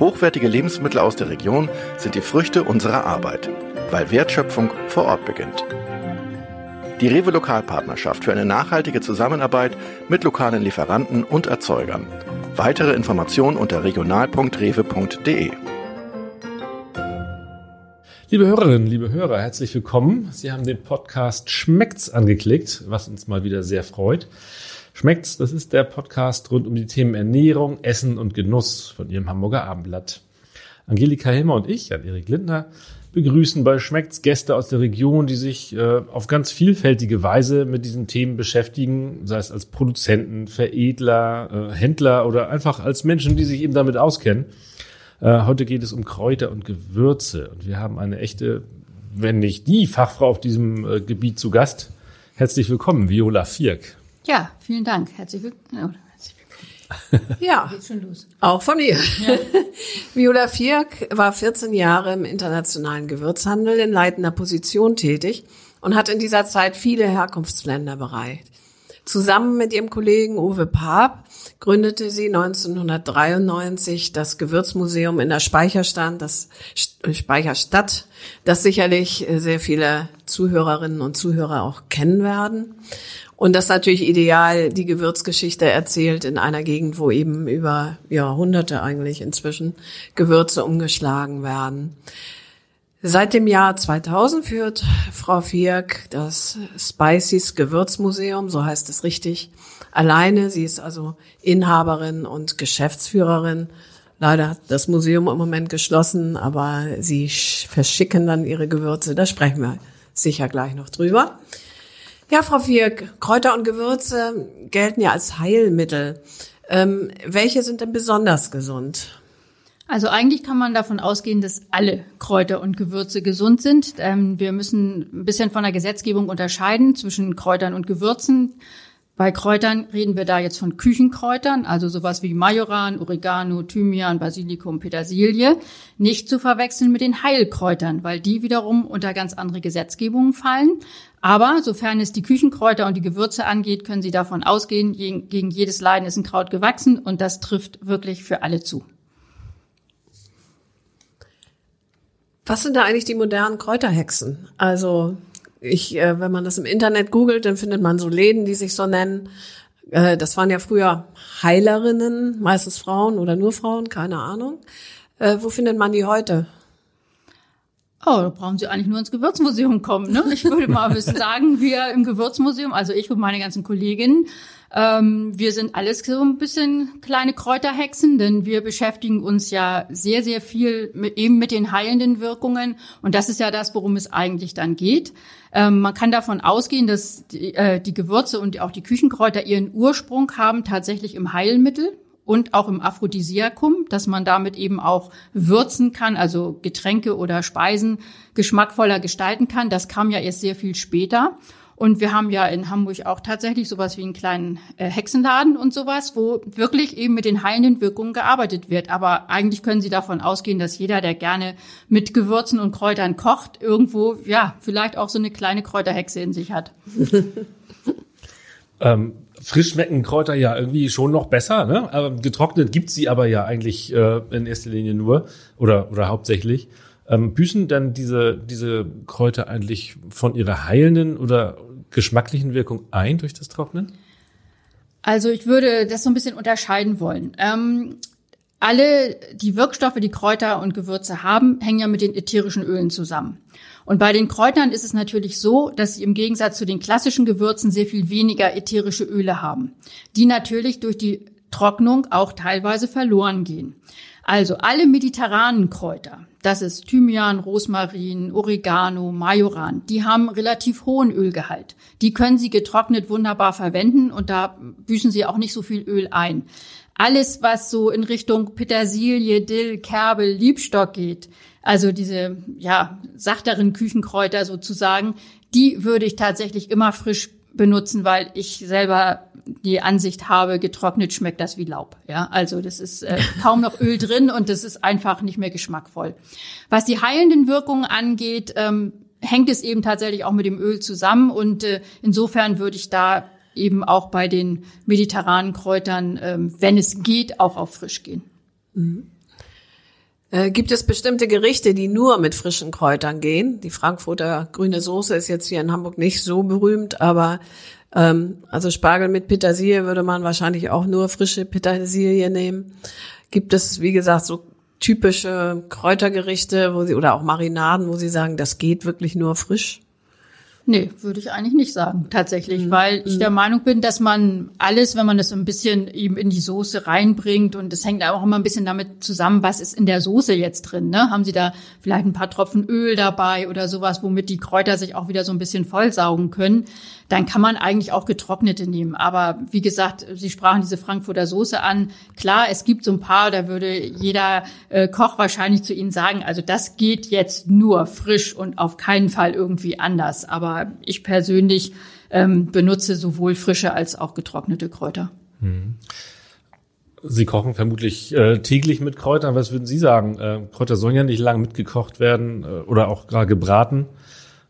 Hochwertige Lebensmittel aus der Region sind die Früchte unserer Arbeit, weil Wertschöpfung vor Ort beginnt. Die Rewe Lokalpartnerschaft für eine nachhaltige Zusammenarbeit mit lokalen Lieferanten und Erzeugern. Weitere Informationen unter regional.rewe.de. Liebe Hörerinnen, liebe Hörer, herzlich willkommen. Sie haben den Podcast Schmeckt's angeklickt, was uns mal wieder sehr freut. Schmeckt's, das ist der Podcast rund um die Themen Ernährung, Essen und Genuss von Ihrem Hamburger Abendblatt. Angelika Hilmer und ich, Jan-Erik Lindner, begrüßen bei Schmeckt's Gäste aus der Region, die sich äh, auf ganz vielfältige Weise mit diesen Themen beschäftigen, sei es als Produzenten, Veredler, äh, Händler oder einfach als Menschen, die sich eben damit auskennen. Äh, heute geht es um Kräuter und Gewürze und wir haben eine echte, wenn nicht die Fachfrau auf diesem äh, Gebiet zu Gast. Herzlich willkommen, Viola Vierk. Ja, vielen Dank. Herzlich willkommen. Ja, auch von mir. Ja. Viola Vierk war 14 Jahre im internationalen Gewürzhandel in leitender Position tätig und hat in dieser Zeit viele Herkunftsländer bereicht. Zusammen mit ihrem Kollegen Uwe Paap gründete sie 1993 das Gewürzmuseum in der Speicherstand, das Speicherstadt, das sicherlich sehr viele Zuhörerinnen und Zuhörer auch kennen werden. Und das natürlich ideal die Gewürzgeschichte erzählt in einer Gegend, wo eben über Jahrhunderte eigentlich inzwischen Gewürze umgeschlagen werden. Seit dem Jahr 2000 führt Frau Fierk das Spices Gewürzmuseum, so heißt es richtig, alleine. Sie ist also Inhaberin und Geschäftsführerin. Leider hat das Museum im Moment geschlossen, aber sie verschicken dann ihre Gewürze. Da sprechen wir sicher gleich noch drüber. Ja, Frau Vierk, Kräuter und Gewürze gelten ja als Heilmittel. Ähm, welche sind denn besonders gesund? Also eigentlich kann man davon ausgehen, dass alle Kräuter und Gewürze gesund sind. Ähm, wir müssen ein bisschen von der Gesetzgebung unterscheiden zwischen Kräutern und Gewürzen. Bei Kräutern reden wir da jetzt von Küchenkräutern, also sowas wie Majoran, Oregano, Thymian, Basilikum, Petersilie, nicht zu verwechseln mit den Heilkräutern, weil die wiederum unter ganz andere Gesetzgebungen fallen. Aber sofern es die Küchenkräuter und die Gewürze angeht, können Sie davon ausgehen, gegen jedes Leiden ist ein Kraut gewachsen und das trifft wirklich für alle zu. Was sind da eigentlich die modernen Kräuterhexen? Also ich, äh, wenn man das im Internet googelt, dann findet man so Läden, die sich so nennen. Äh, das waren ja früher Heilerinnen, meistens Frauen oder nur Frauen, keine Ahnung. Äh, wo findet man die heute? Oh, da brauchen Sie eigentlich nur ins Gewürzmuseum kommen. Ne? Ich würde mal sagen, wir im Gewürzmuseum, also ich und meine ganzen Kolleginnen, ähm, wir sind alles so ein bisschen kleine Kräuterhexen, denn wir beschäftigen uns ja sehr, sehr viel mit, eben mit den heilenden Wirkungen. Und das ist ja das, worum es eigentlich dann geht. Ähm, man kann davon ausgehen, dass die, äh, die Gewürze und auch die Küchenkräuter ihren Ursprung haben tatsächlich im Heilmittel und auch im Aphrodisiakum, dass man damit eben auch würzen kann, also Getränke oder Speisen geschmackvoller gestalten kann. Das kam ja erst sehr viel später. Und wir haben ja in Hamburg auch tatsächlich sowas wie einen kleinen äh, Hexenladen und sowas, wo wirklich eben mit den heilenden Wirkungen gearbeitet wird. Aber eigentlich können Sie davon ausgehen, dass jeder, der gerne mit Gewürzen und Kräutern kocht, irgendwo, ja, vielleicht auch so eine kleine Kräuterhexe in sich hat. ähm, frisch schmecken Kräuter ja irgendwie schon noch besser, ne? Aber getrocknet gibt's sie aber ja eigentlich äh, in erster Linie nur oder, oder hauptsächlich. Ähm, büßen dann diese, diese Kräuter eigentlich von ihrer heilenden oder geschmacklichen Wirkung ein durch das Trocknen? Also ich würde das so ein bisschen unterscheiden wollen. Ähm, alle die Wirkstoffe, die Kräuter und Gewürze haben, hängen ja mit den ätherischen Ölen zusammen. Und bei den Kräutern ist es natürlich so, dass sie im Gegensatz zu den klassischen Gewürzen sehr viel weniger ätherische Öle haben, die natürlich durch die Trocknung auch teilweise verloren gehen. Also alle mediterranen Kräuter, das ist Thymian, Rosmarin, Oregano, Majoran, die haben relativ hohen Ölgehalt. Die können Sie getrocknet wunderbar verwenden und da büßen Sie auch nicht so viel Öl ein. alles, was so in Richtung Petersilie, Dill, Kerbel, Liebstock geht, also diese, ja, sachteren Küchenkräuter sozusagen, die würde ich tatsächlich immer frisch benutzen, weil ich selber die Ansicht habe, getrocknet schmeckt das wie Laub. Ja, also das ist äh, kaum noch Öl drin und das ist einfach nicht mehr geschmackvoll. Was die heilenden Wirkungen angeht, ähm, hängt es eben tatsächlich auch mit dem Öl zusammen und äh, insofern würde ich da eben auch bei den mediterranen Kräutern, ähm, wenn es geht, auch auf frisch gehen. Mhm. Äh, gibt es bestimmte Gerichte, die nur mit frischen Kräutern gehen? Die Frankfurter grüne Soße ist jetzt hier in Hamburg nicht so berühmt, aber ähm, also Spargel mit Petersilie würde man wahrscheinlich auch nur frische Petersilie nehmen. Gibt es, wie gesagt, so typische Kräutergerichte, wo sie oder auch Marinaden, wo sie sagen, das geht wirklich nur frisch? Nee, würde ich eigentlich nicht sagen, tatsächlich, mhm. weil ich der Meinung bin, dass man alles, wenn man das ein bisschen eben in die Soße reinbringt und das hängt auch immer ein bisschen damit zusammen, was ist in der Soße jetzt drin, ne? Haben Sie da vielleicht ein paar Tropfen Öl dabei oder sowas, womit die Kräuter sich auch wieder so ein bisschen vollsaugen können? dann kann man eigentlich auch getrocknete nehmen. Aber wie gesagt, Sie sprachen diese Frankfurter Soße an. Klar, es gibt so ein paar, da würde jeder äh, Koch wahrscheinlich zu Ihnen sagen, also das geht jetzt nur frisch und auf keinen Fall irgendwie anders. Aber ich persönlich ähm, benutze sowohl frische als auch getrocknete Kräuter. Hm. Sie kochen vermutlich äh, täglich mit Kräutern. Was würden Sie sagen? Äh, Kräuter sollen ja nicht lange mitgekocht werden äh, oder auch gerade gebraten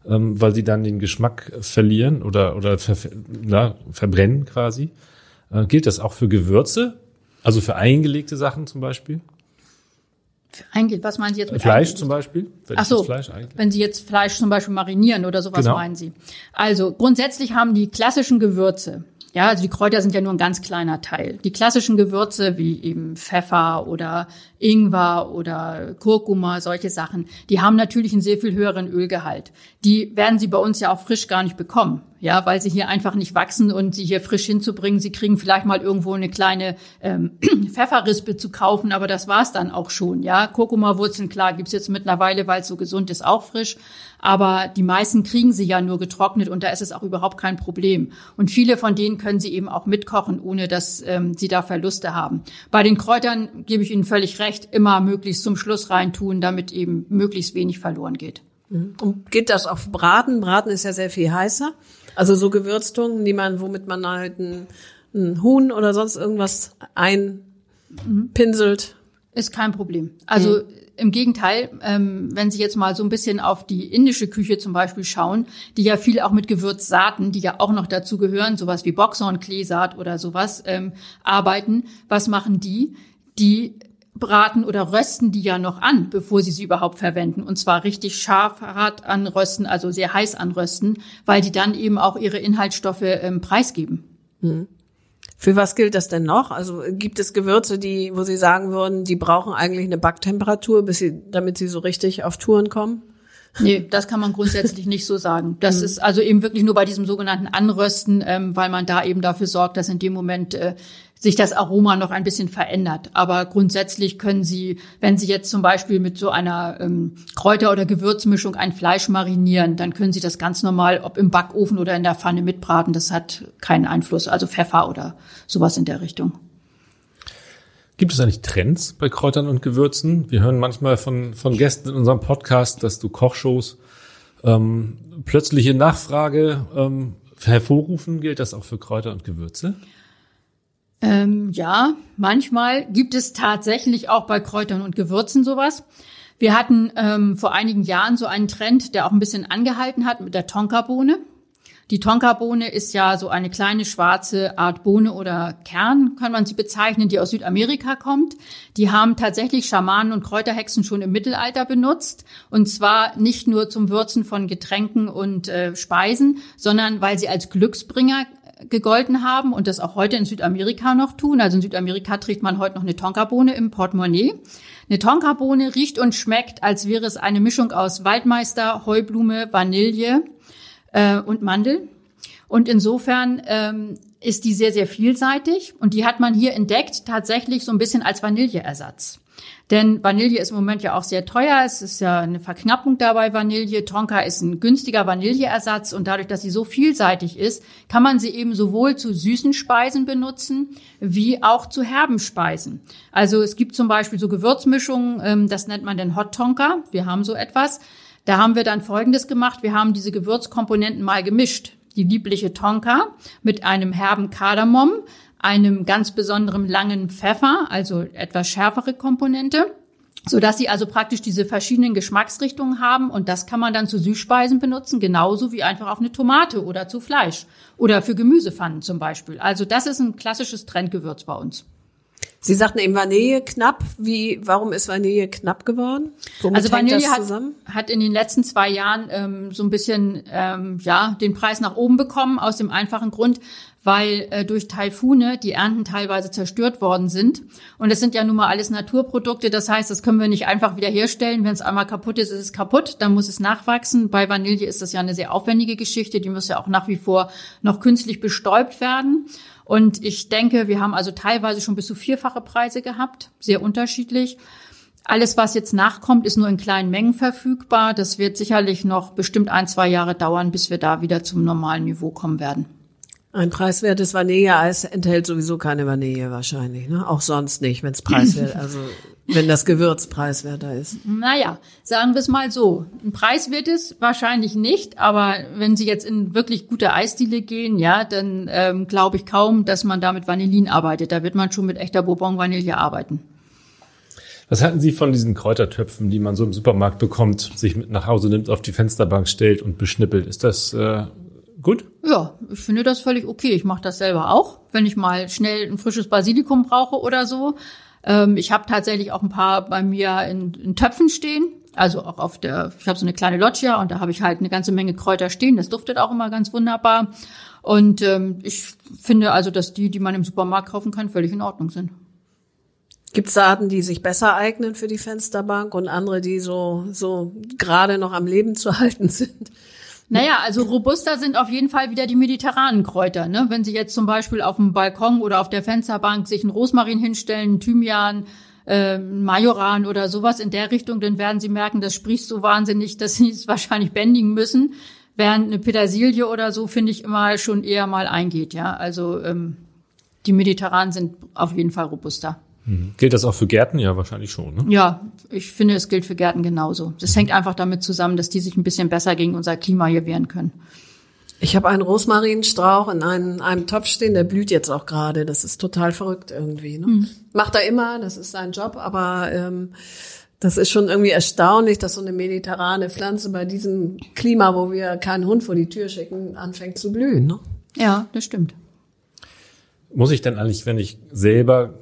ähm, weil sie dann den Geschmack verlieren oder, oder ver, na, verbrennen quasi. Äh, gilt das auch für Gewürze? Also für eingelegte Sachen zum Beispiel? Eingelegt, was meinen Sie jetzt mit Fleisch zum Beispiel? Ach so, wenn Sie jetzt Fleisch zum Beispiel marinieren oder sowas genau. meinen Sie. Also grundsätzlich haben die klassischen Gewürze, ja, also die Kräuter sind ja nur ein ganz kleiner Teil. Die klassischen Gewürze wie eben Pfeffer oder Ingwer oder Kurkuma, solche Sachen, die haben natürlich einen sehr viel höheren Ölgehalt. Die werden Sie bei uns ja auch frisch gar nicht bekommen, ja, weil sie hier einfach nicht wachsen und sie hier frisch hinzubringen. Sie kriegen vielleicht mal irgendwo eine kleine ähm, Pfefferrispe zu kaufen, aber das war's dann auch schon, ja. Kurkuma-Wurzeln, klar, gibt's jetzt mittlerweile, weil es so gesund ist, auch frisch. Aber die meisten kriegen sie ja nur getrocknet und da ist es auch überhaupt kein Problem. Und viele von denen können sie eben auch mitkochen, ohne dass ähm, sie da Verluste haben. Bei den Kräutern gebe ich Ihnen völlig recht recht immer möglichst zum Schluss reintun, damit eben möglichst wenig verloren geht. Mhm. Und geht das auf Braten? Braten ist ja sehr viel heißer. Also so Gewürztungen, die man, womit man halt ein, ein Huhn oder sonst irgendwas einpinselt. Ist kein Problem. Also mhm. im Gegenteil, ähm, wenn Sie jetzt mal so ein bisschen auf die indische Küche zum Beispiel schauen, die ja viel auch mit Gewürzsaaten, die ja auch noch dazu gehören, sowas wie Boxhorn, Kleesaat oder sowas, ähm, arbeiten. Was machen die? Die braten oder rösten die ja noch an, bevor sie sie überhaupt verwenden. Und zwar richtig scharf hart anrösten, also sehr heiß anrösten, weil die dann eben auch ihre Inhaltsstoffe ähm, preisgeben. Hm. Für was gilt das denn noch? Also gibt es Gewürze, die, wo Sie sagen würden, die brauchen eigentlich eine Backtemperatur, bis sie, damit sie so richtig auf Touren kommen? Nee, das kann man grundsätzlich nicht so sagen. Das mhm. ist also eben wirklich nur bei diesem sogenannten Anrösten, ähm, weil man da eben dafür sorgt, dass in dem Moment äh, sich das Aroma noch ein bisschen verändert. Aber grundsätzlich können Sie, wenn Sie jetzt zum Beispiel mit so einer ähm, Kräuter- oder Gewürzmischung ein Fleisch marinieren, dann können Sie das ganz normal, ob im Backofen oder in der Pfanne mitbraten. Das hat keinen Einfluss. Also Pfeffer oder sowas in der Richtung. Gibt es eigentlich Trends bei Kräutern und Gewürzen? Wir hören manchmal von, von Gästen in unserem Podcast, dass du Kochshows ähm, plötzliche Nachfrage ähm, hervorrufen. Gilt das auch für Kräuter und Gewürze? Ähm, ja, manchmal gibt es tatsächlich auch bei Kräutern und Gewürzen sowas. Wir hatten ähm, vor einigen Jahren so einen Trend, der auch ein bisschen angehalten hat mit der Tonkabohne. Die Tonkabohne ist ja so eine kleine schwarze Art Bohne oder Kern, kann man sie bezeichnen, die aus Südamerika kommt. Die haben tatsächlich Schamanen und Kräuterhexen schon im Mittelalter benutzt. Und zwar nicht nur zum Würzen von Getränken und äh, Speisen, sondern weil sie als Glücksbringer gegolten haben und das auch heute in Südamerika noch tun. Also in Südamerika trägt man heute noch eine Tonkabohne im Portemonnaie. Eine Tonkabohne riecht und schmeckt, als wäre es eine Mischung aus Waldmeister, Heublume, Vanille äh, und Mandel. Und insofern ähm, ist die sehr, sehr vielseitig und die hat man hier entdeckt tatsächlich so ein bisschen als Vanilleersatz. Denn Vanille ist im Moment ja auch sehr teuer. Es ist ja eine Verknappung dabei Vanille. Tonka ist ein günstiger Vanilleersatz und dadurch, dass sie so vielseitig ist, kann man sie eben sowohl zu süßen Speisen benutzen wie auch zu herben Speisen. Also es gibt zum Beispiel so Gewürzmischungen, ähm, das nennt man den Hot Tonka. Wir haben so etwas. Da haben wir dann Folgendes gemacht. Wir haben diese Gewürzkomponenten mal gemischt. Die liebliche Tonka mit einem herben Kardamom, einem ganz besonderen langen Pfeffer, also etwas schärfere Komponente, so dass sie also praktisch diese verschiedenen Geschmacksrichtungen haben und das kann man dann zu Süßspeisen benutzen, genauso wie einfach auf eine Tomate oder zu Fleisch oder für Gemüsepfannen zum Beispiel. Also das ist ein klassisches Trendgewürz bei uns. Sie sagten eben Vanille knapp. Wie, warum ist Vanille knapp geworden? Womit also Vanille hat, hat in den letzten zwei Jahren ähm, so ein bisschen ähm, ja den Preis nach oben bekommen aus dem einfachen Grund, weil äh, durch Taifune die Ernten teilweise zerstört worden sind. Und es sind ja nun mal alles Naturprodukte. Das heißt, das können wir nicht einfach wieder herstellen. Wenn es einmal kaputt ist, ist es kaputt. Dann muss es nachwachsen. Bei Vanille ist das ja eine sehr aufwendige Geschichte. Die muss ja auch nach wie vor noch künstlich bestäubt werden. Und ich denke, wir haben also teilweise schon bis zu vierfache Preise gehabt. Sehr unterschiedlich. Alles, was jetzt nachkommt, ist nur in kleinen Mengen verfügbar. Das wird sicherlich noch bestimmt ein, zwei Jahre dauern, bis wir da wieder zum normalen Niveau kommen werden. Ein preiswertes Vanilleeis enthält sowieso keine Vanille wahrscheinlich, ne? Auch sonst nicht, wenn es preiswert, also wenn das Gewürz preiswerter ist. Naja, sagen wir es mal so. Ein Preis wird es wahrscheinlich nicht, aber wenn Sie jetzt in wirklich gute Eisdiele gehen, ja, dann ähm, glaube ich kaum, dass man da mit Vanillin arbeitet. Da wird man schon mit echter Bourbon-Vanille arbeiten. Was halten Sie von diesen Kräutertöpfen, die man so im Supermarkt bekommt, sich mit nach Hause nimmt, auf die Fensterbank stellt und beschnippelt? Ist das äh, Gut? Ja, ich finde das völlig okay. Ich mache das selber auch, wenn ich mal schnell ein frisches Basilikum brauche oder so. Ähm, ich habe tatsächlich auch ein paar bei mir in, in Töpfen stehen. Also auch auf der, ich habe so eine kleine Loggia und da habe ich halt eine ganze Menge Kräuter stehen. Das duftet auch immer ganz wunderbar. Und ähm, ich finde also, dass die, die man im Supermarkt kaufen kann, völlig in Ordnung sind. Gibt es Arten, die sich besser eignen für die Fensterbank und andere, die so, so gerade noch am Leben zu halten sind? Naja, also robuster sind auf jeden Fall wieder die mediterranen Kräuter. Ne? Wenn Sie jetzt zum Beispiel auf dem Balkon oder auf der Fensterbank sich einen Rosmarin hinstellen, Thymian, äh, Majoran oder sowas in der Richtung, dann werden Sie merken, das sprießt so wahnsinnig, dass Sie es wahrscheinlich bändigen müssen. Während eine Petersilie oder so, finde ich, immer schon eher mal eingeht. Ja, Also ähm, die mediterranen sind auf jeden Fall robuster. Mhm. Gilt das auch für Gärten? Ja, wahrscheinlich schon. Ne? Ja, ich finde, es gilt für Gärten genauso. Das hängt einfach damit zusammen, dass die sich ein bisschen besser gegen unser Klima hier wehren können. Ich habe einen Rosmarinstrauch in einem, einem Topf stehen, der blüht jetzt auch gerade. Das ist total verrückt irgendwie. Ne? Mhm. Macht er immer, das ist sein Job, aber ähm, das ist schon irgendwie erstaunlich, dass so eine mediterrane Pflanze bei diesem Klima, wo wir keinen Hund vor die Tür schicken, anfängt zu blühen. Ne? Ja, das stimmt. Muss ich denn eigentlich, wenn ich selber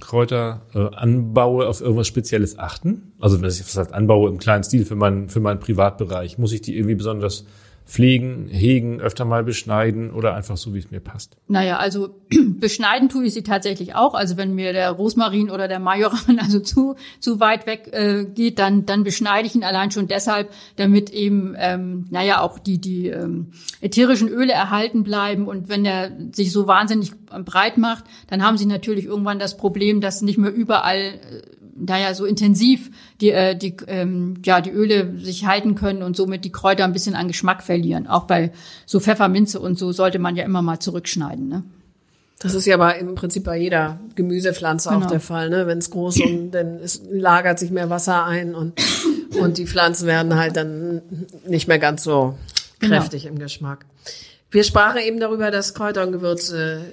Kräuter äh, anbaue, auf irgendwas Spezielles achten? Also wenn ich das heißt, anbaue im kleinen Stil für meinen, für meinen Privatbereich, muss ich die irgendwie besonders pflegen, hegen, öfter mal beschneiden oder einfach so, wie es mir passt? Naja, also beschneiden tue ich sie tatsächlich auch. Also wenn mir der Rosmarin oder der Majoran also zu, zu weit weg äh, geht, dann, dann beschneide ich ihn allein schon deshalb, damit eben, ähm, naja, auch die, die ähm, ätherischen Öle erhalten bleiben. Und wenn der sich so wahnsinnig breit macht, dann haben sie natürlich irgendwann das Problem, dass nicht mehr überall äh, da ja so intensiv die, äh, die, ähm, ja, die Öle sich halten können und somit die Kräuter ein bisschen an Geschmack verlieren. Auch bei so Pfefferminze und so sollte man ja immer mal zurückschneiden. Ne? Das ist ja aber im Prinzip bei jeder Gemüsepflanze genau. auch der Fall. Ne? Wenn es groß und dann es lagert sich mehr Wasser ein und, und die Pflanzen werden halt dann nicht mehr ganz so genau. kräftig genau. im Geschmack. Wir sprachen eben darüber, dass Kräuter und Gewürze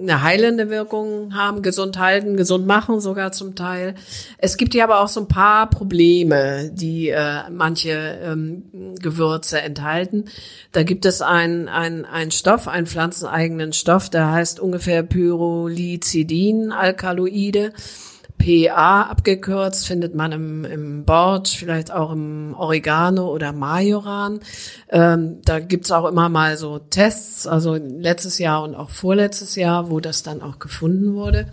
eine heilende Wirkung haben, gesund halten, gesund machen sogar zum Teil. Es gibt ja aber auch so ein paar Probleme, die äh, manche ähm, Gewürze enthalten. Da gibt es einen ein Stoff, einen pflanzeneigenen Stoff, der heißt ungefähr Pyrrolizidin, Alkaloide. PA abgekürzt, findet man im, im Borch, vielleicht auch im Oregano oder Majoran. Ähm, da gibt's auch immer mal so Tests, also letztes Jahr und auch vorletztes Jahr, wo das dann auch gefunden wurde.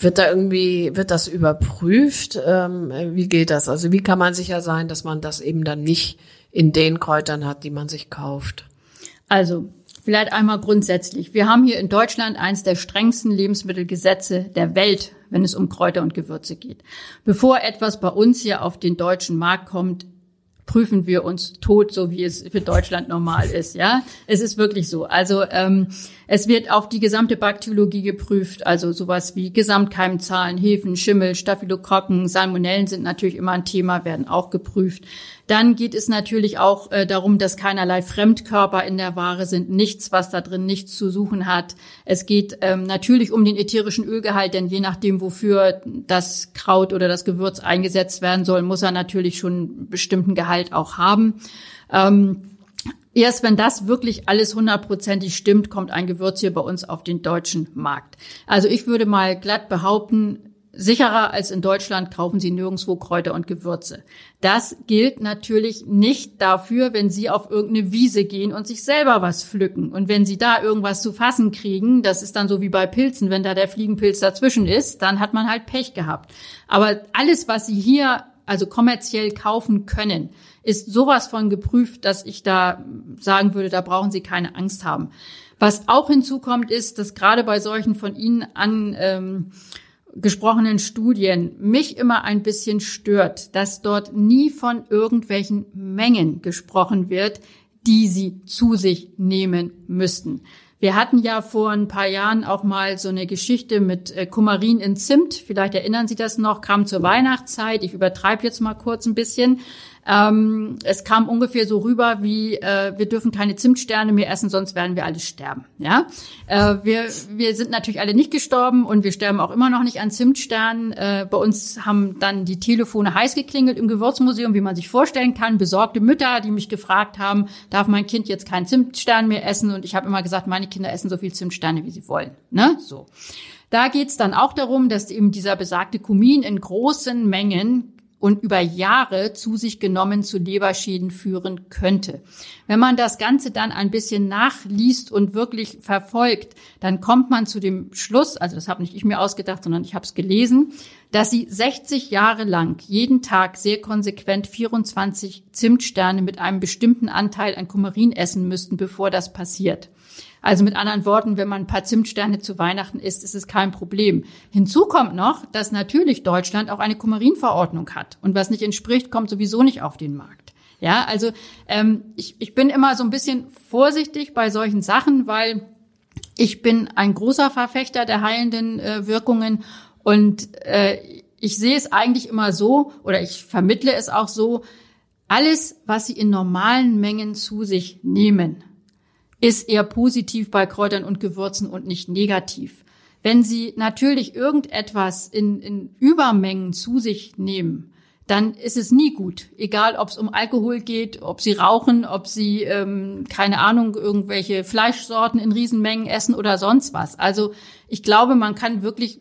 Wird da irgendwie, wird das überprüft? Ähm, wie geht das? Also wie kann man sicher sein, dass man das eben dann nicht in den Kräutern hat, die man sich kauft? Also Vielleicht einmal grundsätzlich. Wir haben hier in Deutschland eines der strengsten Lebensmittelgesetze der Welt, wenn es um Kräuter und Gewürze geht. Bevor etwas bei uns hier auf den deutschen Markt kommt, prüfen wir uns tot, so wie es für Deutschland normal ist. Ja, es ist wirklich so. Also ähm, es wird auf die gesamte Bakteriologie geprüft, also sowas wie Gesamtkeimzahlen, Hefen, Schimmel, Staphylokokken, Salmonellen sind natürlich immer ein Thema, werden auch geprüft. Dann geht es natürlich auch äh, darum, dass keinerlei Fremdkörper in der Ware sind, nichts, was da drin nichts zu suchen hat. Es geht ähm, natürlich um den ätherischen Ölgehalt, denn je nachdem, wofür das Kraut oder das Gewürz eingesetzt werden soll, muss er natürlich schon einen bestimmten Gehalt auch haben. Ähm, Erst wenn das wirklich alles hundertprozentig stimmt, kommt ein Gewürz hier bei uns auf den deutschen Markt. Also ich würde mal glatt behaupten, Sicherer als in Deutschland kaufen Sie nirgendwo Kräuter und Gewürze. Das gilt natürlich nicht dafür, wenn Sie auf irgendeine Wiese gehen und sich selber was pflücken. Und wenn Sie da irgendwas zu fassen kriegen, das ist dann so wie bei Pilzen, wenn da der Fliegenpilz dazwischen ist, dann hat man halt Pech gehabt. Aber alles, was Sie hier also kommerziell kaufen können, ist sowas von geprüft, dass ich da sagen würde, da brauchen Sie keine Angst haben. Was auch hinzukommt, ist, dass gerade bei solchen von Ihnen an ähm, Studien mich immer ein bisschen stört, dass dort nie von irgendwelchen Mengen gesprochen wird, die sie zu sich nehmen müssten. Wir hatten ja vor ein paar Jahren auch mal so eine Geschichte mit äh, Kumarin in Zimt. Vielleicht erinnern Sie das noch, kam zur Weihnachtszeit. Ich übertreibe jetzt mal kurz ein bisschen. Ähm, es kam ungefähr so rüber wie, äh, wir dürfen keine Zimtsterne mehr essen, sonst werden wir alle sterben. Ja, äh, wir, wir sind natürlich alle nicht gestorben und wir sterben auch immer noch nicht an Zimtsternen. Äh, bei uns haben dann die Telefone heiß geklingelt im Gewürzmuseum, wie man sich vorstellen kann. Besorgte Mütter, die mich gefragt haben, darf mein Kind jetzt keinen Zimtstern mehr essen? Und ich habe immer gesagt, meine Kinder essen so viel Zimtsterne, wie sie wollen. Ne? So. Da geht's dann auch darum, dass eben dieser besagte Kumin in großen Mengen und über Jahre zu sich genommen zu Leberschäden führen könnte. Wenn man das Ganze dann ein bisschen nachliest und wirklich verfolgt, dann kommt man zu dem Schluss, also das habe nicht ich mir ausgedacht, sondern ich habe es gelesen, dass sie 60 Jahre lang jeden Tag sehr konsequent 24 Zimtsterne mit einem bestimmten Anteil an Kumarin essen müssten, bevor das passiert. Also mit anderen Worten, wenn man ein paar Zimtsterne zu Weihnachten isst, ist es kein Problem. Hinzu kommt noch, dass natürlich Deutschland auch eine Kumarinverordnung hat. Und was nicht entspricht, kommt sowieso nicht auf den Markt. Ja, also ähm, ich, ich bin immer so ein bisschen vorsichtig bei solchen Sachen, weil ich bin ein großer Verfechter der heilenden äh, Wirkungen und äh, ich sehe es eigentlich immer so oder ich vermittle es auch so, alles, was Sie in normalen Mengen zu sich nehmen, ist eher positiv bei Kräutern und Gewürzen und nicht negativ. Wenn Sie natürlich irgendetwas in, in Übermengen zu sich nehmen, dann ist es nie gut. Egal, ob es um Alkohol geht, ob Sie rauchen, ob Sie, ähm, keine Ahnung, irgendwelche Fleischsorten in Riesenmengen essen oder sonst was. Also ich glaube, man kann wirklich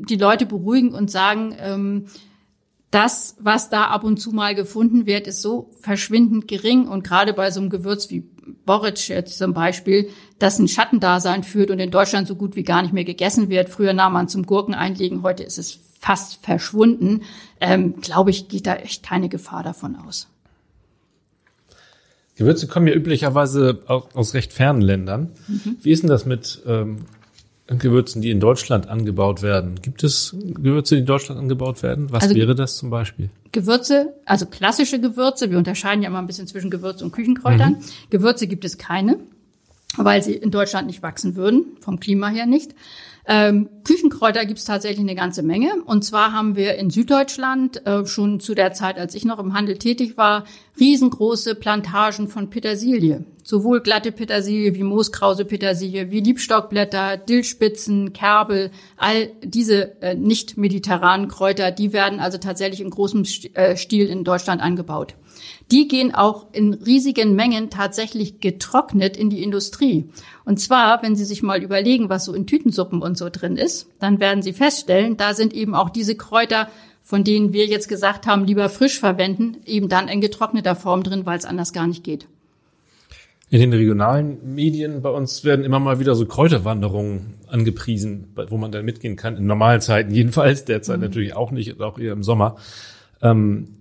die Leute beruhigen und sagen, ähm, das, was da ab und zu mal gefunden wird, ist so verschwindend gering und gerade bei so einem Gewürz wie Boric jetzt zum Beispiel, das ein Schattendasein führt und in Deutschland so gut wie gar nicht mehr gegessen wird. Früher nahm man zum Gurken einlegen, heute ist es fast verschwunden. Ähm, Glaube ich, geht da echt keine Gefahr davon aus. Gewürze kommen ja üblicherweise aus recht fernen Ländern. Mhm. Wie ist denn das mit ähm, Gewürzen, die in Deutschland angebaut werden. Gibt es Gewürze, die in Deutschland angebaut werden? Was also wäre das zum Beispiel? Gewürze, also klassische Gewürze. Wir unterscheiden ja immer ein bisschen zwischen Gewürz und Küchenkräutern. Mhm. Gewürze gibt es keine, weil sie in Deutschland nicht wachsen würden, vom Klima her nicht. Ähm, Küchenkräuter gibt es tatsächlich eine ganze Menge. Und zwar haben wir in Süddeutschland äh, schon zu der Zeit, als ich noch im Handel tätig war, riesengroße Plantagen von Petersilie. Sowohl glatte Petersilie wie Mooskrause Petersilie, wie Liebstockblätter, Dillspitzen, Kerbel, all diese äh, nicht mediterranen Kräuter, die werden also tatsächlich in großem äh, Stil in Deutschland angebaut die gehen auch in riesigen Mengen tatsächlich getrocknet in die Industrie. Und zwar, wenn Sie sich mal überlegen, was so in Tütensuppen und so drin ist, dann werden Sie feststellen, da sind eben auch diese Kräuter, von denen wir jetzt gesagt haben, lieber frisch verwenden, eben dann in getrockneter Form drin, weil es anders gar nicht geht. In den regionalen Medien bei uns werden immer mal wieder so Kräuterwanderungen angepriesen, wo man dann mitgehen kann. In normalen Zeiten jedenfalls, derzeit mhm. natürlich auch nicht, auch eher im Sommer. Ähm,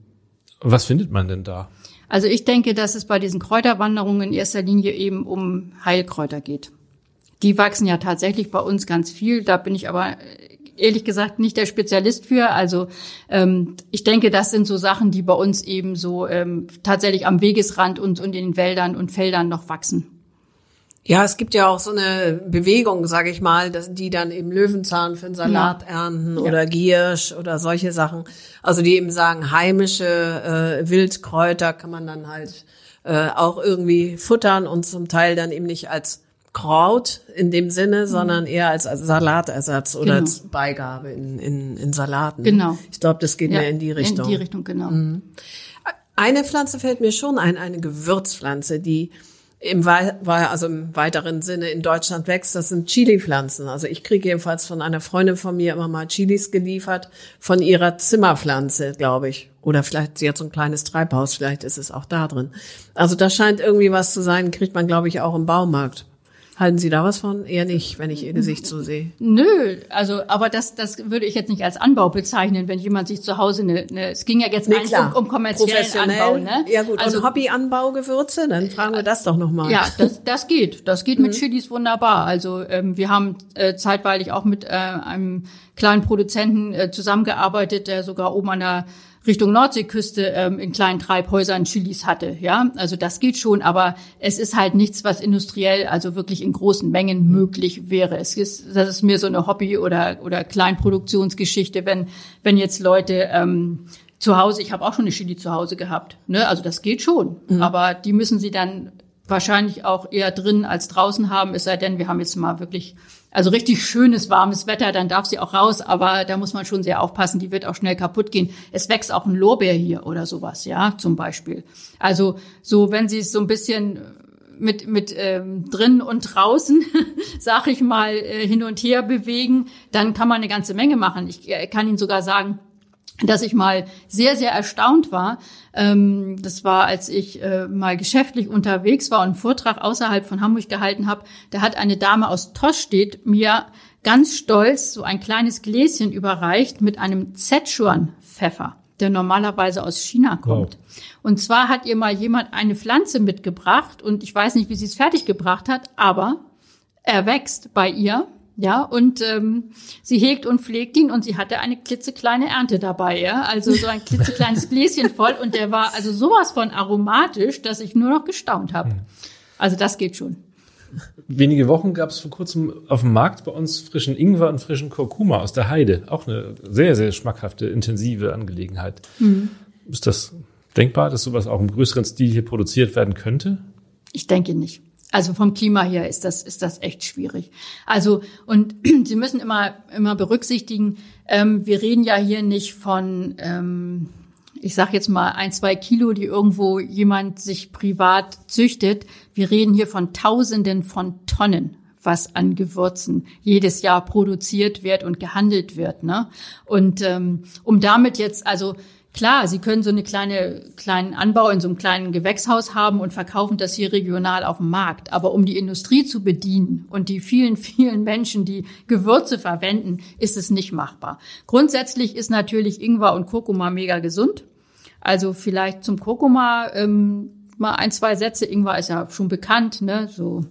was findet man denn da? Also ich denke, dass es bei diesen Kräuterwanderungen in erster Linie eben um Heilkräuter geht. Die wachsen ja tatsächlich bei uns ganz viel. Da bin ich aber ehrlich gesagt nicht der Spezialist für. Also ähm, ich denke, das sind so Sachen, die bei uns eben so ähm, tatsächlich am Wegesrand und, und in den Wäldern und Feldern noch wachsen. Ja, es gibt ja auch so eine Bewegung, sage ich mal, dass die dann eben Löwenzahn für den Salat ja. ernten ja. oder Giersch oder solche Sachen. Also die eben sagen, heimische äh, Wildkräuter kann man dann halt äh, auch irgendwie futtern und zum Teil dann eben nicht als Kraut in dem Sinne, mhm. sondern eher als, als Salatersatz oder genau. als Beigabe in, in, in Salaten. Genau. Ich glaube, das geht ja, mehr in die Richtung. In die Richtung, genau. Mhm. Eine Pflanze fällt mir schon ein, eine Gewürzpflanze, die im, also im weiteren Sinne in Deutschland wächst, das sind Chili-Pflanzen. Also ich kriege jedenfalls von einer Freundin von mir immer mal Chilis geliefert, von ihrer Zimmerpflanze, glaube ich. Oder vielleicht, sie hat so ein kleines Treibhaus, vielleicht ist es auch da drin. Also da scheint irgendwie was zu sein, kriegt man, glaube ich, auch im Baumarkt. Halten Sie da was von? Eher nicht, wenn ich Ihr Gesicht so sehe. Nö, also aber das, das würde ich jetzt nicht als Anbau bezeichnen, wenn jemand sich zu Hause eine, eine es ging ja jetzt nee, um, um kommerziellen Anbau, ne? Ja gut, also Hobbyanbau Gewürze, dann fragen wir das doch nochmal. Ja, das, das geht, das geht mit mhm. Chilis wunderbar. Also ähm, wir haben äh, zeitweilig auch mit äh, einem kleinen Produzenten äh, zusammengearbeitet, der sogar oben an der Richtung Nordseeküste ähm, in kleinen Treibhäusern Chilis hatte. Ja, also das geht schon, aber es ist halt nichts, was industriell, also wirklich in großen Mengen möglich wäre. Es ist, das ist mir so eine Hobby- oder oder Kleinproduktionsgeschichte, wenn wenn jetzt Leute ähm, zu Hause, ich habe auch schon eine Chili zu Hause gehabt, ne? Also das geht schon, mhm. aber die müssen sie dann wahrscheinlich auch eher drin als draußen haben, es sei denn, wir haben jetzt mal wirklich also richtig schönes, warmes Wetter, dann darf sie auch raus, aber da muss man schon sehr aufpassen, die wird auch schnell kaputt gehen. Es wächst auch ein Lorbeer hier oder sowas, ja, zum Beispiel. Also so, wenn sie es so ein bisschen mit, mit ähm, drin und draußen, sag ich mal, äh, hin und her bewegen, dann kann man eine ganze Menge machen. Ich äh, kann Ihnen sogar sagen, dass ich mal sehr, sehr erstaunt war. Ähm, das war, als ich äh, mal geschäftlich unterwegs war und einen Vortrag außerhalb von Hamburg gehalten habe. Da hat eine Dame aus Toschstedt mir ganz stolz so ein kleines Gläschen überreicht mit einem Szechuan-Pfeffer, der normalerweise aus China kommt. Wow. Und zwar hat ihr mal jemand eine Pflanze mitgebracht und ich weiß nicht, wie sie es fertiggebracht hat, aber er wächst bei ihr ja, und ähm, sie hegt und pflegt ihn und sie hatte eine klitzekleine Ernte dabei, ja. Also so ein klitzekleines Gläschen voll und der war also sowas von aromatisch, dass ich nur noch gestaunt habe. Hm. Also das geht schon. Wenige Wochen gab es vor kurzem auf dem Markt bei uns frischen Ingwer und frischen Kurkuma aus der Heide. Auch eine sehr, sehr schmackhafte, intensive Angelegenheit. Mhm. Ist das denkbar, dass sowas auch im größeren Stil hier produziert werden könnte? Ich denke nicht. Also vom Klima her ist das, ist das echt schwierig. Also, und Sie müssen immer, immer berücksichtigen, ähm, wir reden ja hier nicht von, ähm, ich sage jetzt mal ein, zwei Kilo, die irgendwo jemand sich privat züchtet. Wir reden hier von Tausenden von Tonnen was an Gewürzen jedes Jahr produziert wird und gehandelt wird. Ne? Und ähm, um damit jetzt, also Klar, Sie können so eine kleine, kleinen Anbau in so einem kleinen Gewächshaus haben und verkaufen das hier regional auf dem Markt. Aber um die Industrie zu bedienen und die vielen, vielen Menschen, die Gewürze verwenden, ist es nicht machbar. Grundsätzlich ist natürlich Ingwer und Kurkuma mega gesund. Also vielleicht zum Kurkuma ähm, mal ein, zwei Sätze. Ingwer ist ja schon bekannt, ne? So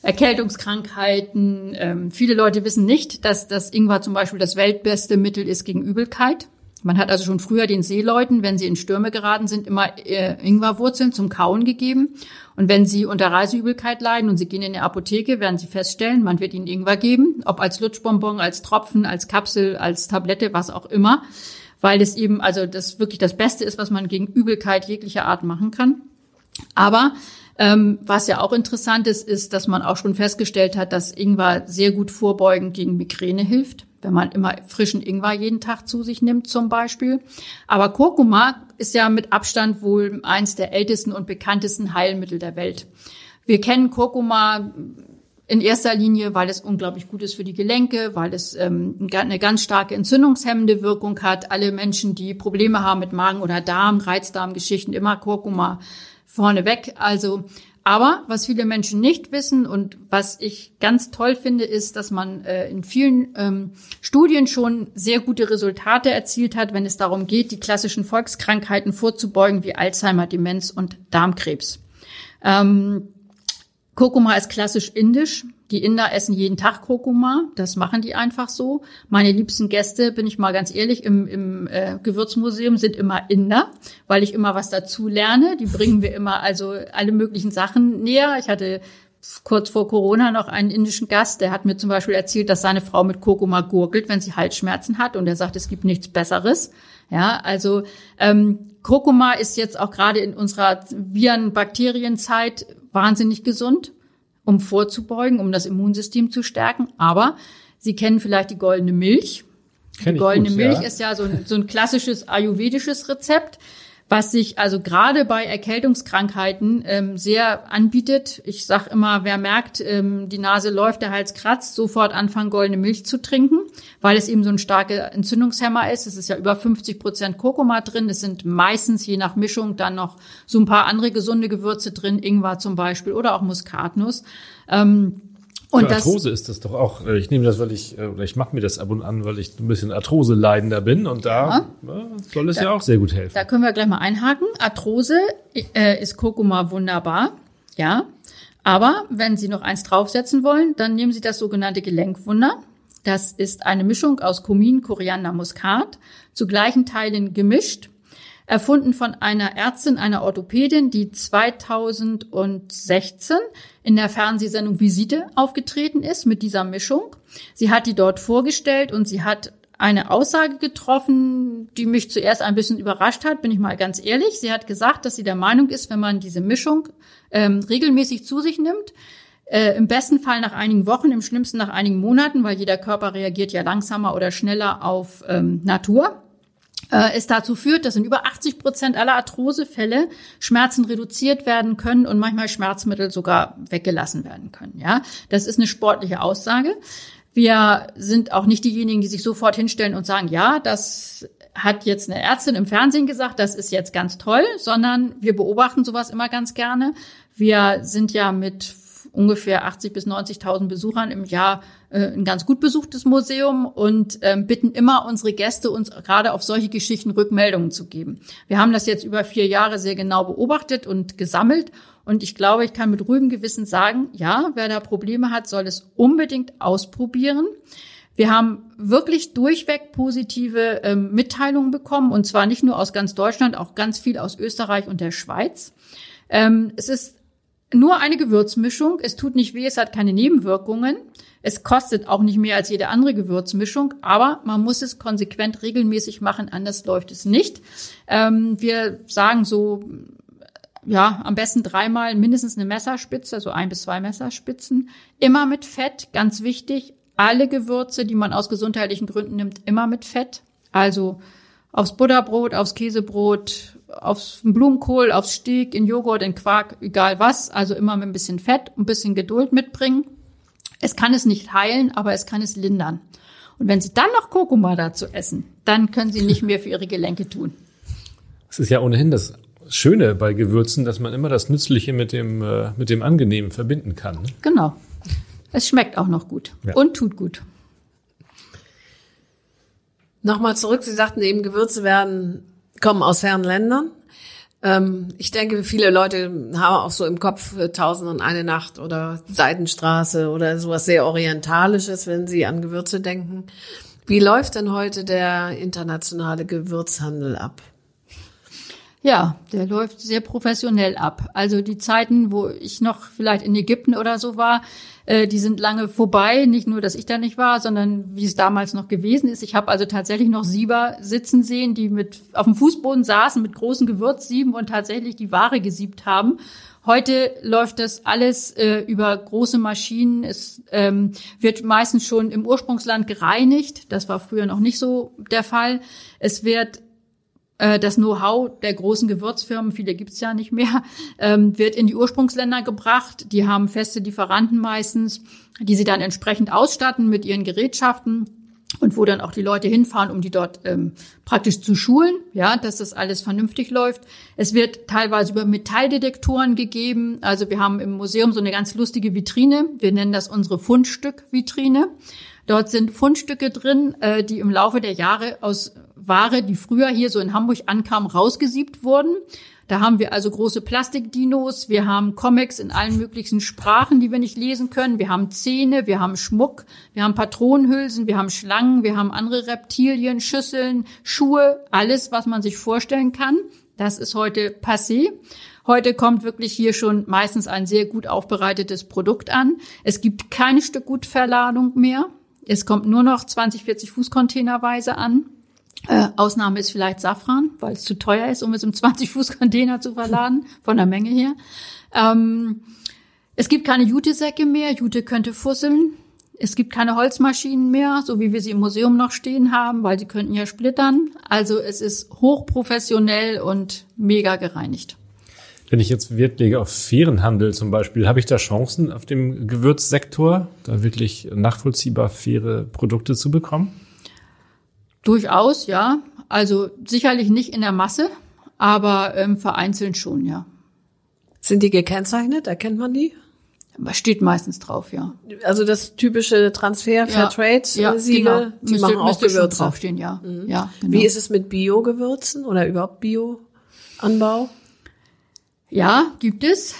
Erkältungskrankheiten. Ähm, viele Leute wissen nicht, dass das Ingwer zum Beispiel das weltbeste Mittel ist gegen Übelkeit. Man hat also schon früher den Seeleuten, wenn sie in Stürme geraten sind, immer äh, Ingwerwurzeln zum Kauen gegeben. Und wenn sie unter Reiseübelkeit leiden und sie gehen in die Apotheke, werden sie feststellen, man wird ihnen Ingwer geben, ob als Lutschbonbon, als Tropfen, als Kapsel, als Tablette, was auch immer, weil es eben also das wirklich das Beste ist, was man gegen Übelkeit jeglicher Art machen kann. Aber ähm, was ja auch interessant ist, ist, dass man auch schon festgestellt hat, dass Ingwer sehr gut vorbeugend gegen Migräne hilft wenn man immer frischen Ingwer jeden Tag zu sich nimmt zum Beispiel. Aber Kurkuma ist ja mit Abstand wohl eins der ältesten und bekanntesten Heilmittel der Welt. Wir kennen Kurkuma in erster Linie, weil es unglaublich gut ist für die Gelenke, weil es ähm, eine ganz starke entzündungshemmende Wirkung hat. Alle Menschen, die Probleme haben mit Magen oder Darm, Reizdarmgeschichten, immer Kurkuma vorneweg. Also aber was viele Menschen nicht wissen und was ich ganz toll finde, ist, dass man äh, in vielen ähm, Studien schon sehr gute Resultate erzielt hat, wenn es darum geht, die klassischen Volkskrankheiten vorzubeugen wie Alzheimer, Demenz und Darmkrebs. Ähm, Kurkuma ist klassisch indisch. Die Inder essen jeden Tag Kurkuma, das machen die einfach so. Meine liebsten Gäste, bin ich mal ganz ehrlich, im, im äh, Gewürzmuseum sind immer Inder, weil ich immer was dazu lerne. Die bringen wir immer also alle möglichen Sachen näher. Ich hatte kurz vor Corona noch einen indischen Gast, der hat mir zum Beispiel erzählt, dass seine Frau mit Kurkuma gurgelt, wenn sie Halsschmerzen hat und er sagt, es gibt nichts Besseres. Ja, also ähm, Kurkuma ist jetzt auch gerade in unserer Viren-Bakterienzeit wahnsinnig gesund um vorzubeugen, um das Immunsystem zu stärken. Aber Sie kennen vielleicht die goldene Milch. Kenn die goldene gut, Milch ja. ist ja so ein, so ein klassisches ayurvedisches Rezept was sich also gerade bei Erkältungskrankheiten ähm, sehr anbietet. Ich sag immer, wer merkt, ähm, die Nase läuft, der Hals kratzt, sofort anfangen, goldene Milch zu trinken, weil es eben so ein starker Entzündungshemmer ist. Es ist ja über 50 Prozent Kurkuma drin. Es sind meistens je nach Mischung dann noch so ein paar andere gesunde Gewürze drin, Ingwer zum Beispiel oder auch Muskatnuss. Ähm, und Für Arthrose ist das doch auch, ich nehme das, weil ich, äh, oder ich mache mir das ab und an, weil ich ein bisschen Arthrose-leidender bin und da ja. soll es da, ja auch sehr gut helfen. Da können wir gleich mal einhaken. Arthrose äh, ist Kurkuma wunderbar, ja. Aber wenn Sie noch eins draufsetzen wollen, dann nehmen Sie das sogenannte Gelenkwunder. Das ist eine Mischung aus Kumin, Koriander, Muskat, zu gleichen Teilen gemischt erfunden von einer Ärztin, einer Orthopädin, die 2016 in der Fernsehsendung Visite aufgetreten ist mit dieser Mischung. Sie hat die dort vorgestellt und sie hat eine Aussage getroffen, die mich zuerst ein bisschen überrascht hat, bin ich mal ganz ehrlich. Sie hat gesagt, dass sie der Meinung ist, wenn man diese Mischung ähm, regelmäßig zu sich nimmt, äh, im besten Fall nach einigen Wochen, im schlimmsten nach einigen Monaten, weil jeder Körper reagiert ja langsamer oder schneller auf ähm, Natur, äh, es dazu führt, dass in über 80 Prozent aller Arthrosefälle Schmerzen reduziert werden können und manchmal Schmerzmittel sogar weggelassen werden können. Ja, das ist eine sportliche Aussage. Wir sind auch nicht diejenigen, die sich sofort hinstellen und sagen, ja, das hat jetzt eine Ärztin im Fernsehen gesagt, das ist jetzt ganz toll, sondern wir beobachten sowas immer ganz gerne. Wir sind ja mit ungefähr 80 bis 90.000 Besuchern im Jahr äh, ein ganz gut besuchtes Museum und ähm, bitten immer unsere Gäste, uns gerade auf solche Geschichten Rückmeldungen zu geben. Wir haben das jetzt über vier Jahre sehr genau beobachtet und gesammelt und ich glaube, ich kann mit ruhigem Gewissen sagen, ja, wer da Probleme hat, soll es unbedingt ausprobieren. Wir haben wirklich durchweg positive ähm, Mitteilungen bekommen und zwar nicht nur aus ganz Deutschland, auch ganz viel aus Österreich und der Schweiz. Ähm, es ist nur eine Gewürzmischung. Es tut nicht weh, es hat keine Nebenwirkungen. Es kostet auch nicht mehr als jede andere Gewürzmischung, aber man muss es konsequent regelmäßig machen, anders läuft es nicht. Ähm, wir sagen so, ja, am besten dreimal mindestens eine Messerspitze, also ein bis zwei Messerspitzen. Immer mit Fett, ganz wichtig. Alle Gewürze, die man aus gesundheitlichen Gründen nimmt, immer mit Fett. Also aufs Butterbrot, aufs Käsebrot, aufs Blumenkohl, aufs Steak, in Joghurt, in Quark, egal was. Also immer mit ein bisschen Fett, ein bisschen Geduld mitbringen. Es kann es nicht heilen, aber es kann es lindern. Und wenn Sie dann noch Kurkuma dazu essen, dann können Sie nicht mehr für Ihre Gelenke tun. Es ist ja ohnehin das Schöne bei Gewürzen, dass man immer das Nützliche mit dem, äh, mit dem Angenehmen verbinden kann. Ne? Genau. Es schmeckt auch noch gut ja. und tut gut. Nochmal zurück, Sie sagten eben, Gewürze werden, kommen aus fernen Ländern. Ähm, ich denke, viele Leute haben auch so im Kopf äh, Tausend und eine Nacht oder Seidenstraße oder sowas sehr Orientalisches, wenn sie an Gewürze denken. Wie läuft denn heute der internationale Gewürzhandel ab? Ja, der läuft sehr professionell ab. Also die Zeiten, wo ich noch vielleicht in Ägypten oder so war, äh, die sind lange vorbei. Nicht nur, dass ich da nicht war, sondern wie es damals noch gewesen ist. Ich habe also tatsächlich noch Sieber sitzen sehen, die mit auf dem Fußboden saßen mit großen Gewürzsieben und tatsächlich die Ware gesiebt haben. Heute läuft das alles äh, über große Maschinen. Es ähm, wird meistens schon im Ursprungsland gereinigt. Das war früher noch nicht so der Fall. Es wird das Know-how der großen Gewürzfirmen, viele gibt's ja nicht mehr, ähm, wird in die Ursprungsländer gebracht. Die haben feste Lieferanten meistens, die sie dann entsprechend ausstatten mit ihren Gerätschaften und wo dann auch die Leute hinfahren, um die dort ähm, praktisch zu schulen, ja, dass das alles vernünftig läuft. Es wird teilweise über Metalldetektoren gegeben. Also wir haben im Museum so eine ganz lustige Vitrine. Wir nennen das unsere Fundstück-Vitrine. Dort sind Fundstücke drin, äh, die im Laufe der Jahre aus Ware, die früher hier so in Hamburg ankam, rausgesiebt wurden. Da haben wir also große Plastikdinos, wir haben Comics in allen möglichen Sprachen, die wir nicht lesen können, wir haben Zähne, wir haben Schmuck, wir haben Patronenhülsen, wir haben Schlangen, wir haben andere Reptilien, Schüsseln, Schuhe, alles, was man sich vorstellen kann. Das ist heute passé. Heute kommt wirklich hier schon meistens ein sehr gut aufbereitetes Produkt an. Es gibt keine Stückgutverladung mehr. Es kommt nur noch 20, 40 Fußcontainerweise an. Äh, Ausnahme ist vielleicht Safran, weil es zu teuer ist, um es im 20-Fuß-Container zu verladen, von der Menge her. Ähm, es gibt keine Jutesäcke mehr. Jute könnte fusseln. Es gibt keine Holzmaschinen mehr, so wie wir sie im Museum noch stehen haben, weil sie könnten ja splittern. Also es ist hochprofessionell und mega gereinigt. Wenn ich jetzt Wert lege auf fairen Handel zum Beispiel, habe ich da Chancen auf dem Gewürzsektor, da wirklich nachvollziehbar faire Produkte zu bekommen? Durchaus, ja. Also sicherlich nicht in der Masse, aber ähm, vereinzelt schon, ja. Sind die gekennzeichnet? Erkennt man die? Steht meistens drauf, ja. Also das typische Transfer, Fairtrade ja, ja, genau. die müsste, machen auch Gewürze. draufstehen, ja. Mhm. ja genau. Wie ist es mit Bio-Gewürzen oder überhaupt Bio-Anbau? Ja, gibt es.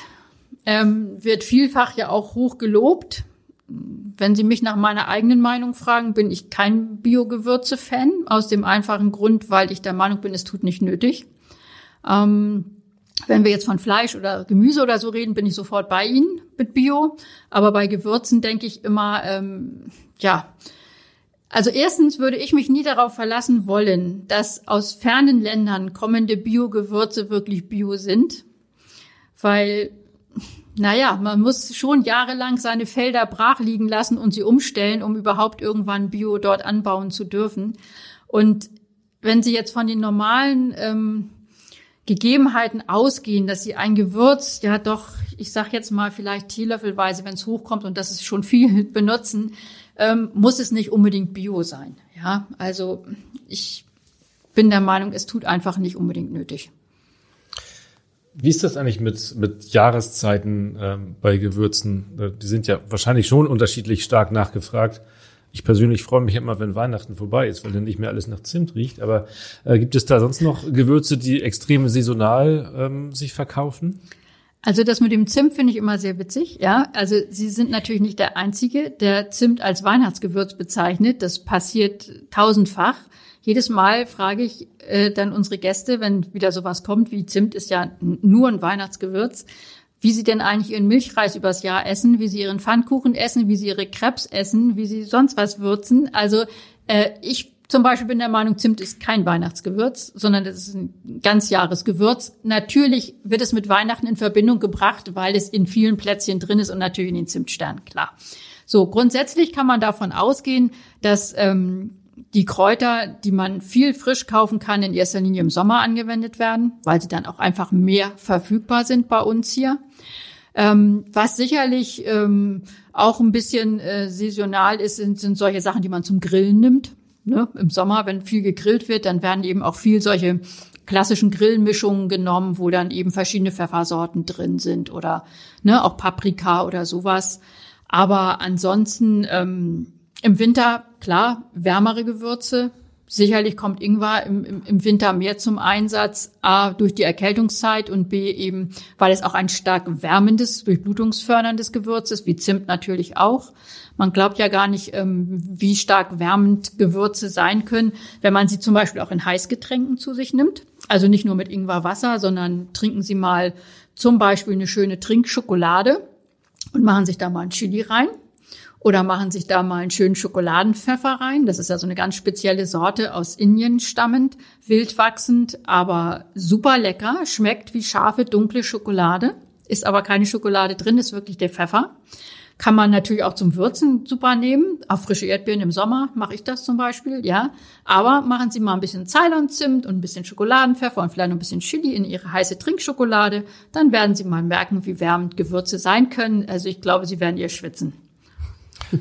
Ähm, wird vielfach ja auch hoch gelobt. Wenn Sie mich nach meiner eigenen Meinung fragen, bin ich kein Bio-Gewürze-Fan. Aus dem einfachen Grund, weil ich der Meinung bin, es tut nicht nötig. Ähm, wenn wir jetzt von Fleisch oder Gemüse oder so reden, bin ich sofort bei Ihnen mit Bio. Aber bei Gewürzen denke ich immer, ähm, ja, also erstens würde ich mich nie darauf verlassen wollen, dass aus fernen Ländern kommende Bio-Gewürze wirklich Bio sind. Weil, naja, man muss schon jahrelang seine Felder brach liegen lassen und sie umstellen, um überhaupt irgendwann Bio dort anbauen zu dürfen. Und wenn Sie jetzt von den normalen ähm, Gegebenheiten ausgehen, dass Sie ein Gewürz, ja doch, ich sag jetzt mal vielleicht teelöffelweise, wenn es hochkommt und das ist schon viel benutzen, ähm, muss es nicht unbedingt Bio sein. Ja, also ich bin der Meinung, es tut einfach nicht unbedingt nötig. Wie ist das eigentlich mit, mit Jahreszeiten ähm, bei Gewürzen? Äh, Die sind ja wahrscheinlich schon unterschiedlich stark nachgefragt. Ich persönlich freue mich immer, wenn Weihnachten vorbei ist, weil dann nicht mehr alles nach Zimt riecht. Aber äh, gibt es da sonst noch Gewürze, die extrem saisonal ähm, sich verkaufen? Also das mit dem Zimt finde ich immer sehr witzig. Ja, also Sie sind natürlich nicht der Einzige, der Zimt als Weihnachtsgewürz bezeichnet. Das passiert tausendfach. Jedes Mal frage ich äh, dann unsere Gäste, wenn wieder sowas kommt, wie Zimt ist ja nur ein Weihnachtsgewürz, wie sie denn eigentlich ihren Milchreis übers Jahr essen, wie sie ihren Pfannkuchen essen, wie sie ihre Krebs essen, wie sie sonst was würzen. Also äh, ich zum Beispiel bin der Meinung, Zimt ist kein Weihnachtsgewürz, sondern das ist ein ganzjahresgewürz. Natürlich wird es mit Weihnachten in Verbindung gebracht, weil es in vielen Plätzchen drin ist und natürlich in den Zimtsternen, klar. So, grundsätzlich kann man davon ausgehen, dass ähm, die Kräuter, die man viel frisch kaufen kann, in erster Linie im Sommer angewendet werden, weil sie dann auch einfach mehr verfügbar sind bei uns hier. Ähm, was sicherlich ähm, auch ein bisschen äh, saisonal ist, sind, sind solche Sachen, die man zum Grillen nimmt. Ne? Im Sommer, wenn viel gegrillt wird, dann werden eben auch viel solche klassischen Grillmischungen genommen, wo dann eben verschiedene Pfeffersorten drin sind oder ne, auch Paprika oder sowas. Aber ansonsten ähm, im Winter, klar, wärmere Gewürze. Sicherlich kommt Ingwer im, im, Winter mehr zum Einsatz. A, durch die Erkältungszeit und B, eben, weil es auch ein stark wärmendes, durchblutungsförderndes Gewürz ist, wie Zimt natürlich auch. Man glaubt ja gar nicht, ähm, wie stark wärmend Gewürze sein können, wenn man sie zum Beispiel auch in Heißgetränken zu sich nimmt. Also nicht nur mit Ingwerwasser, sondern trinken Sie mal zum Beispiel eine schöne Trinkschokolade und machen sich da mal ein Chili rein. Oder machen sich da mal einen schönen Schokoladenpfeffer rein. Das ist ja so eine ganz spezielle Sorte aus Indien stammend, wild wachsend, aber super lecker. Schmeckt wie scharfe, dunkle Schokolade. Ist aber keine Schokolade drin, ist wirklich der Pfeffer. Kann man natürlich auch zum Würzen super nehmen. Auf frische Erdbeeren im Sommer mache ich das zum Beispiel, ja. Aber machen Sie mal ein bisschen Ceylon-Zimt und ein bisschen Schokoladenpfeffer und vielleicht noch ein bisschen Chili in Ihre heiße Trinkschokolade. Dann werden Sie mal merken, wie wärmend Gewürze sein können. Also ich glaube, Sie werden ihr schwitzen.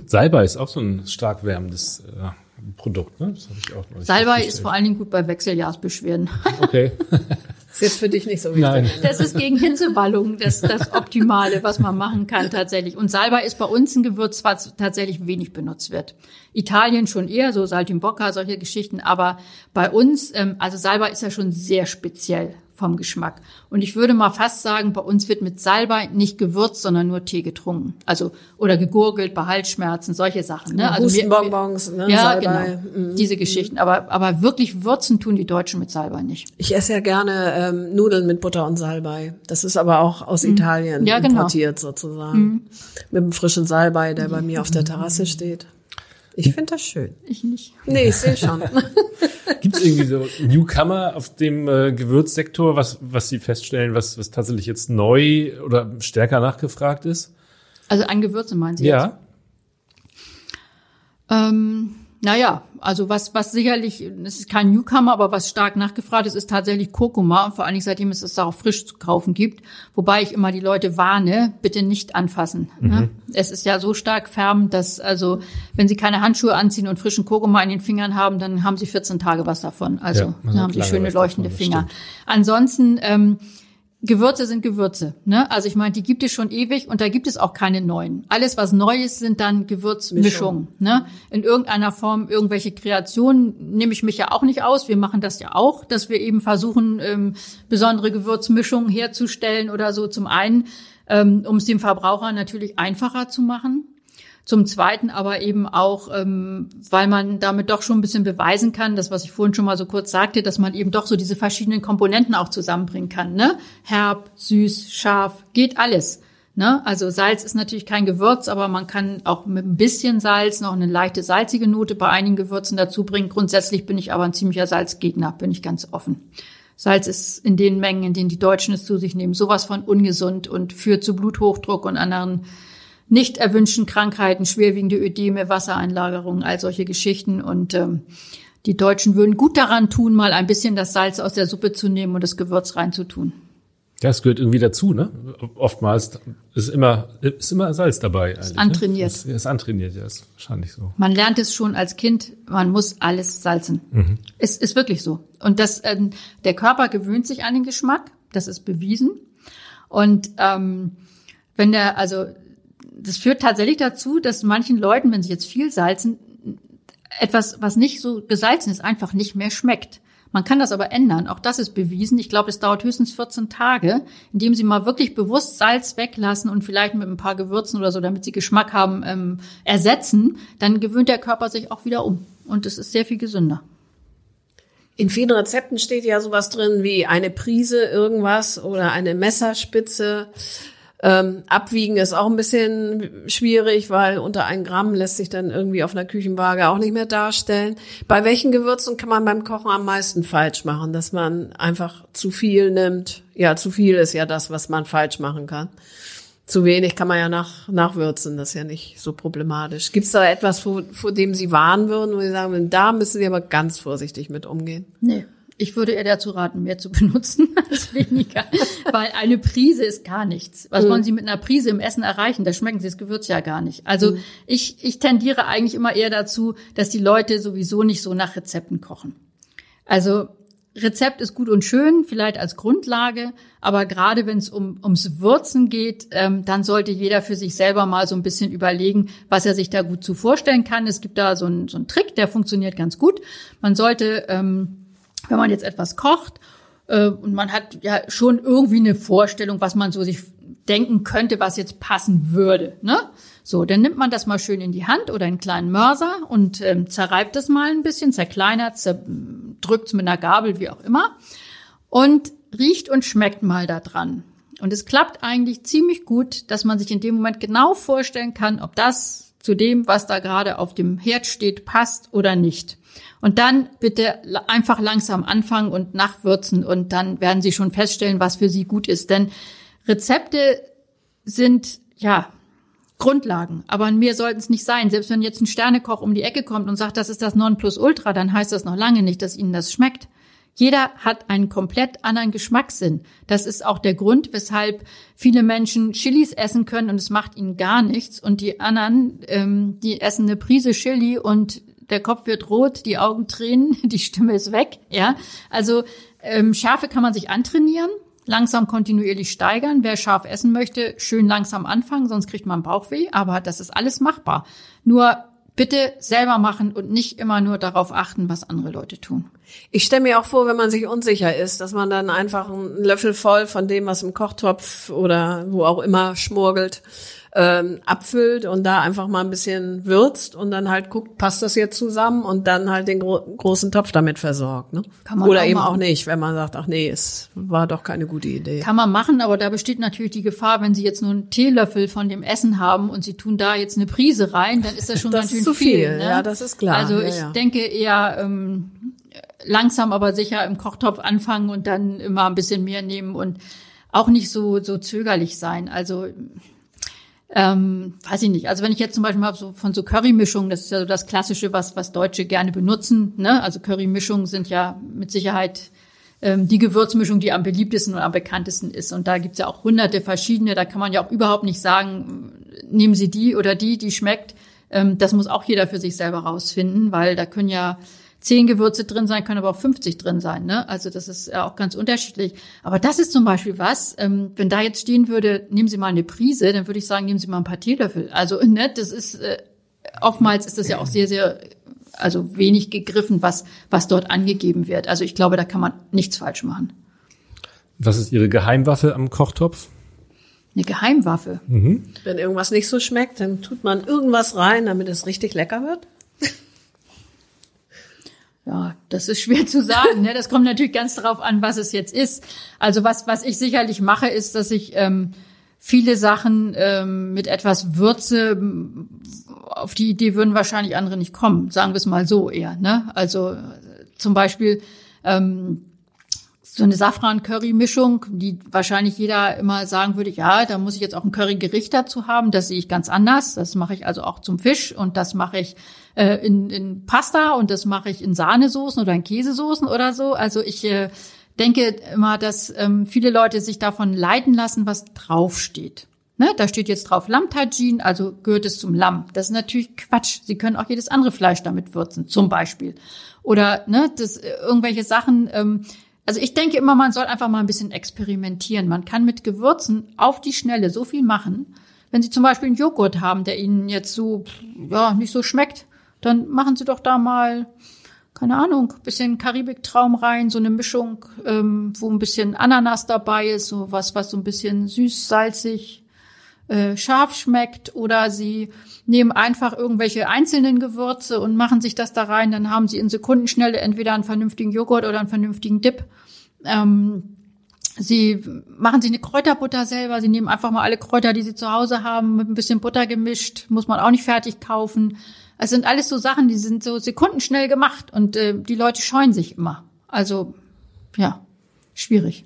Salbei ist auch so ein stark wärmendes äh, Produkt, ne? Das habe ich auch noch nicht Salbei ist vor allen Dingen gut bei Wechseljahrsbeschwerden. Okay. Ist jetzt für dich nicht so wichtig. Nein. Das ist gegen Hitzewallung das, das Optimale, was man machen kann tatsächlich. Und Salbei ist bei uns ein Gewürz, was tatsächlich wenig benutzt wird. Italien schon eher, so Saltimbocca, solche Geschichten. Aber bei uns, ähm, also Salbei ist ja schon sehr speziell vom Geschmack. Und ich würde mal fast sagen, bei uns wird mit Salbei nicht gewürzt, sondern nur Tee getrunken. Also oder gegurgelt bei Halsschmerzen, solche Sachen. Ne? Also Hustenbonbons, ne? Ja, Salbei. genau. Mhm. Diese Geschichten. Aber aber wirklich würzen tun die Deutschen mit Salbei nicht. Ich esse ja gerne ähm, Nudeln mit Butter und Salbei. Das ist aber auch aus mhm. Italien ja, genau. importiert sozusagen. Mhm. Mit einem frischen Salbei, der bei mir auf der Terrasse steht. Ich finde das schön. Ich nicht. Nee, ich sehe schon. Gibt es irgendwie so Newcomer auf dem äh, Gewürzsektor, was, was Sie feststellen, was, was tatsächlich jetzt neu oder stärker nachgefragt ist? Also an Gewürze meinen Sie ja. Ähm, naja, also was, was sicherlich, es ist kein Newcomer, aber was stark nachgefragt ist, ist tatsächlich Kurkuma. Und vor allen Dingen seitdem es es auch frisch zu kaufen gibt. Wobei ich immer die Leute warne, bitte nicht anfassen. Mhm. Ne? Es ist ja so stark färbend, dass also, wenn sie keine Handschuhe anziehen und frischen Kurkuma in den Fingern haben, dann haben sie 14 Tage was davon. Also ja, dann haben sie schöne leuchtende davon, Finger. Ansonsten, ähm, Gewürze sind Gewürze. Ne? Also ich meine, die gibt es schon ewig und da gibt es auch keine neuen. Alles, was neu ist, sind dann Gewürzmischungen. Ne? In irgendeiner Form irgendwelche Kreationen nehme ich mich ja auch nicht aus. Wir machen das ja auch, dass wir eben versuchen, ähm, besondere Gewürzmischungen herzustellen oder so. Zum einen, ähm, um es dem Verbraucher natürlich einfacher zu machen. Zum Zweiten aber eben auch, ähm, weil man damit doch schon ein bisschen beweisen kann, das, was ich vorhin schon mal so kurz sagte, dass man eben doch so diese verschiedenen Komponenten auch zusammenbringen kann. Ne? Herb, süß, scharf, geht alles. Ne? Also Salz ist natürlich kein Gewürz, aber man kann auch mit ein bisschen Salz noch eine leichte salzige Note bei einigen Gewürzen dazu bringen. Grundsätzlich bin ich aber ein ziemlicher Salzgegner, bin ich ganz offen. Salz ist in den Mengen, in denen die Deutschen es zu sich nehmen, sowas von ungesund und führt zu Bluthochdruck und anderen nicht erwünschten Krankheiten, schwerwiegende Ödeme, Wassereinlagerungen, all solche Geschichten. Und ähm, die Deutschen würden gut daran tun, mal ein bisschen das Salz aus der Suppe zu nehmen und das Gewürz reinzutun. Das gehört irgendwie dazu, ne? Oftmals ist immer, ist immer Salz dabei. Ist ne? antrainiert. Ne? Ist, ist antrainiert, ja, ist wahrscheinlich so. Man lernt es schon als Kind, man muss alles salzen. Mhm. Es ist wirklich so. Und das, ähm, der Körper gewöhnt sich an den Geschmack, das ist bewiesen. Und ähm, wenn der, also das führt tatsächlich dazu, dass manchen Leuten, wenn sie jetzt viel salzen, etwas, was nicht so gesalzen ist, einfach nicht mehr schmeckt. Man kann das aber ändern. Auch das ist bewiesen. Ich glaube, es dauert höchstens 14 Tage, indem Sie mal wirklich bewusst Salz weglassen und vielleicht mit ein paar Gewürzen oder so, damit Sie Geschmack haben, ähm, ersetzen. Dann gewöhnt der Körper sich auch wieder um. Und es ist sehr viel gesünder. In vielen Rezepten steht ja sowas drin wie eine Prise irgendwas oder eine Messerspitze. Ähm, abwiegen ist auch ein bisschen schwierig, weil unter ein Gramm lässt sich dann irgendwie auf einer Küchenwaage auch nicht mehr darstellen. Bei welchen Gewürzen kann man beim Kochen am meisten falsch machen? Dass man einfach zu viel nimmt. Ja, zu viel ist ja das, was man falsch machen kann. Zu wenig kann man ja nach, nachwürzen, das ist ja nicht so problematisch. Gibt es da etwas, vor, vor dem Sie warnen würden, wo Sie sagen, da müssen Sie aber ganz vorsichtig mit umgehen? Nee. Ich würde eher dazu raten, mehr zu benutzen als weniger, weil eine Prise ist gar nichts. Was mhm. wollen Sie mit einer Prise im Essen erreichen? Da schmecken Sie das Gewürz ja gar nicht. Also mhm. ich, ich tendiere eigentlich immer eher dazu, dass die Leute sowieso nicht so nach Rezepten kochen. Also Rezept ist gut und schön, vielleicht als Grundlage, aber gerade wenn es um, ums Würzen geht, ähm, dann sollte jeder für sich selber mal so ein bisschen überlegen, was er sich da gut zu vorstellen kann. Es gibt da so einen so einen Trick, der funktioniert ganz gut. Man sollte ähm, wenn man jetzt etwas kocht äh, und man hat ja schon irgendwie eine Vorstellung, was man so sich denken könnte, was jetzt passen würde. Ne? So, dann nimmt man das mal schön in die Hand oder einen kleinen Mörser und ähm, zerreibt es mal ein bisschen, zerkleinert, drückt es mit einer Gabel, wie auch immer, und riecht und schmeckt mal da dran. Und es klappt eigentlich ziemlich gut, dass man sich in dem Moment genau vorstellen kann, ob das zu dem, was da gerade auf dem Herd steht, passt oder nicht. Und dann bitte einfach langsam anfangen und nachwürzen und dann werden Sie schon feststellen, was für Sie gut ist. Denn Rezepte sind, ja, Grundlagen. Aber mehr sollten es nicht sein. Selbst wenn jetzt ein Sternekoch um die Ecke kommt und sagt, das ist das Nonplusultra, dann heißt das noch lange nicht, dass Ihnen das schmeckt. Jeder hat einen komplett anderen Geschmackssinn. Das ist auch der Grund, weshalb viele Menschen Chilis essen können und es macht ihnen gar nichts. Und die anderen, ähm, die essen eine Prise Chili und der Kopf wird rot, die Augen tränen, die Stimme ist weg. Ja, also ähm, Schärfe kann man sich antrainieren, langsam kontinuierlich steigern. Wer scharf essen möchte, schön langsam anfangen, sonst kriegt man Bauchweh. Aber das ist alles machbar. Nur bitte selber machen und nicht immer nur darauf achten, was andere Leute tun. Ich stelle mir auch vor, wenn man sich unsicher ist, dass man dann einfach einen Löffel voll von dem, was im Kochtopf oder wo auch immer schmurgelt, ähm, abfüllt und da einfach mal ein bisschen würzt und dann halt guckt, passt das jetzt zusammen und dann halt den gro großen Topf damit versorgt. Ne? Kann man Oder auch eben machen. auch nicht, wenn man sagt, ach nee, es war doch keine gute Idee. Kann man machen, aber da besteht natürlich die Gefahr, wenn Sie jetzt nur einen Teelöffel von dem Essen haben und Sie tun da jetzt eine Prise rein, dann ist das schon das ganz schön zu viel. viel ne? Ja, das ist klar. Also ja, ich ja. denke eher ähm, langsam, aber sicher im Kochtopf anfangen und dann immer ein bisschen mehr nehmen und auch nicht so so zögerlich sein. Also ähm, weiß ich nicht. Also wenn ich jetzt zum Beispiel mal so von so Currymischungen, das ist ja so das Klassische, was, was Deutsche gerne benutzen. Ne? Also Currymischungen sind ja mit Sicherheit ähm, die Gewürzmischung, die am beliebtesten und am bekanntesten ist. Und da gibt's ja auch hunderte verschiedene. Da kann man ja auch überhaupt nicht sagen, nehmen Sie die oder die, die schmeckt. Ähm, das muss auch jeder für sich selber rausfinden, weil da können ja zehn Gewürze drin sein, können aber auch 50 drin sein. Ne? Also das ist ja auch ganz unterschiedlich. Aber das ist zum Beispiel was, ähm, wenn da jetzt stehen würde, nehmen Sie mal eine Prise, dann würde ich sagen, nehmen Sie mal ein paar Teelöffel. Also ne, das ist äh, oftmals ist das ja auch sehr, sehr also wenig gegriffen, was, was dort angegeben wird. Also ich glaube, da kann man nichts falsch machen. Was ist Ihre Geheimwaffe am Kochtopf? Eine Geheimwaffe. Mhm. Wenn irgendwas nicht so schmeckt, dann tut man irgendwas rein, damit es richtig lecker wird. Ja, das ist schwer zu sagen. Ne? Das kommt natürlich ganz darauf an, was es jetzt ist. Also was, was ich sicherlich mache, ist, dass ich ähm, viele Sachen ähm, mit etwas Würze, auf die Idee würden wahrscheinlich andere nicht kommen. Sagen wir es mal so eher. Ne? Also zum Beispiel ähm, so eine Safran-Curry-Mischung, die wahrscheinlich jeder immer sagen würde, ja, da muss ich jetzt auch ein Curry-Gericht dazu haben. Das sehe ich ganz anders. Das mache ich also auch zum Fisch und das mache ich äh, in, in Pasta und das mache ich in Sahnesoßen oder in Käsesoßen oder so. Also ich äh, denke immer, dass ähm, viele Leute sich davon leiten lassen, was draufsteht. Ne, da steht jetzt drauf Lammtagin, also gehört es zum Lamm. Das ist natürlich Quatsch. Sie können auch jedes andere Fleisch damit würzen, zum Beispiel. Oder ne, das, äh, irgendwelche Sachen. Ähm, also ich denke immer, man soll einfach mal ein bisschen experimentieren. Man kann mit Gewürzen auf die Schnelle so viel machen. Wenn Sie zum Beispiel einen Joghurt haben, der Ihnen jetzt so ja nicht so schmeckt, dann machen Sie doch da mal, keine Ahnung, bisschen Karibiktraum rein, so eine Mischung, ähm, wo ein bisschen Ananas dabei ist, so was, was so ein bisschen süß, salzig, äh, scharf schmeckt. Oder Sie nehmen einfach irgendwelche einzelnen Gewürze und machen sich das da rein. Dann haben Sie in Sekundenschnelle entweder einen vernünftigen Joghurt oder einen vernünftigen Dip. Ähm, Sie machen sich eine Kräuterbutter selber. Sie nehmen einfach mal alle Kräuter, die Sie zu Hause haben, mit ein bisschen Butter gemischt. Muss man auch nicht fertig kaufen. Es sind alles so Sachen, die sind so sekundenschnell gemacht und äh, die Leute scheuen sich immer. Also ja, schwierig.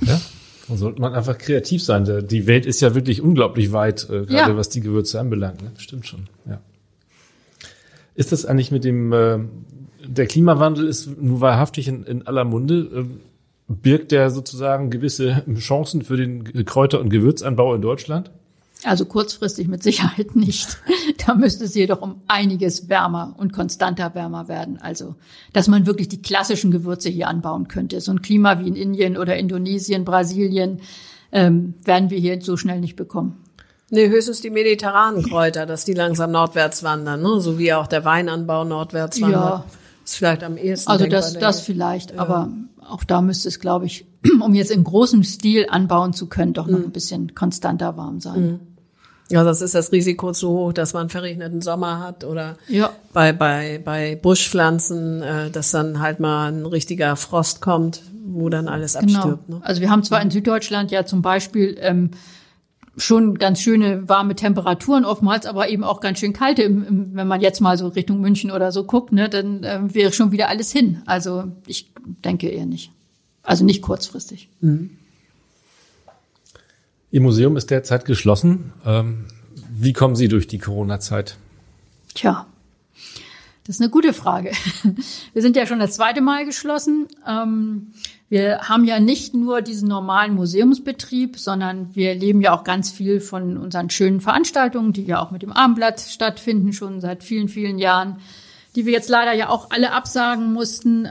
Ja, sollte man einfach kreativ sein. Die Welt ist ja wirklich unglaublich weit, äh, gerade ja. was die Gewürze anbelangt. Ne? Stimmt schon. Ja. Ist das eigentlich mit dem äh, der Klimawandel ist nun wahrhaftig in, in aller Munde? Äh, birgt der sozusagen gewisse Chancen für den Kräuter- und Gewürzanbau in Deutschland? Also kurzfristig mit Sicherheit nicht. Da müsste es jedoch um einiges wärmer und konstanter wärmer werden. Also, dass man wirklich die klassischen Gewürze hier anbauen könnte. So ein Klima wie in Indien oder Indonesien, Brasilien, ähm, werden wir hier so schnell nicht bekommen. Nee, höchstens die mediterranen Kräuter, dass die langsam nordwärts wandern, ne? so wie auch der Weinanbau nordwärts wandert. Ja. Ist vielleicht am ehesten. Also das, das vielleicht, ja. aber auch da müsste es, glaube ich, um jetzt in großem Stil anbauen zu können, doch noch mhm. ein bisschen konstanter warm sein. Mhm. Ja, das ist das Risiko zu hoch, dass man verregneten Sommer hat oder ja. bei, bei, bei Buschpflanzen, äh, dass dann halt mal ein richtiger Frost kommt, wo dann alles genau. abstirbt. Ne? Also wir haben zwar in Süddeutschland ja zum Beispiel ähm, schon ganz schöne warme Temperaturen oftmals, aber eben auch ganz schön kalte. Im, im, wenn man jetzt mal so Richtung München oder so guckt, ne, dann äh, wäre schon wieder alles hin. Also ich denke eher nicht. Also nicht kurzfristig. Mhm. Ihr Museum ist derzeit geschlossen. Ähm, wie kommen Sie durch die Corona-Zeit? Tja, das ist eine gute Frage. Wir sind ja schon das zweite Mal geschlossen. Ähm, wir haben ja nicht nur diesen normalen Museumsbetrieb, sondern wir leben ja auch ganz viel von unseren schönen Veranstaltungen, die ja auch mit dem Abendblatt stattfinden, schon seit vielen, vielen Jahren, die wir jetzt leider ja auch alle absagen mussten.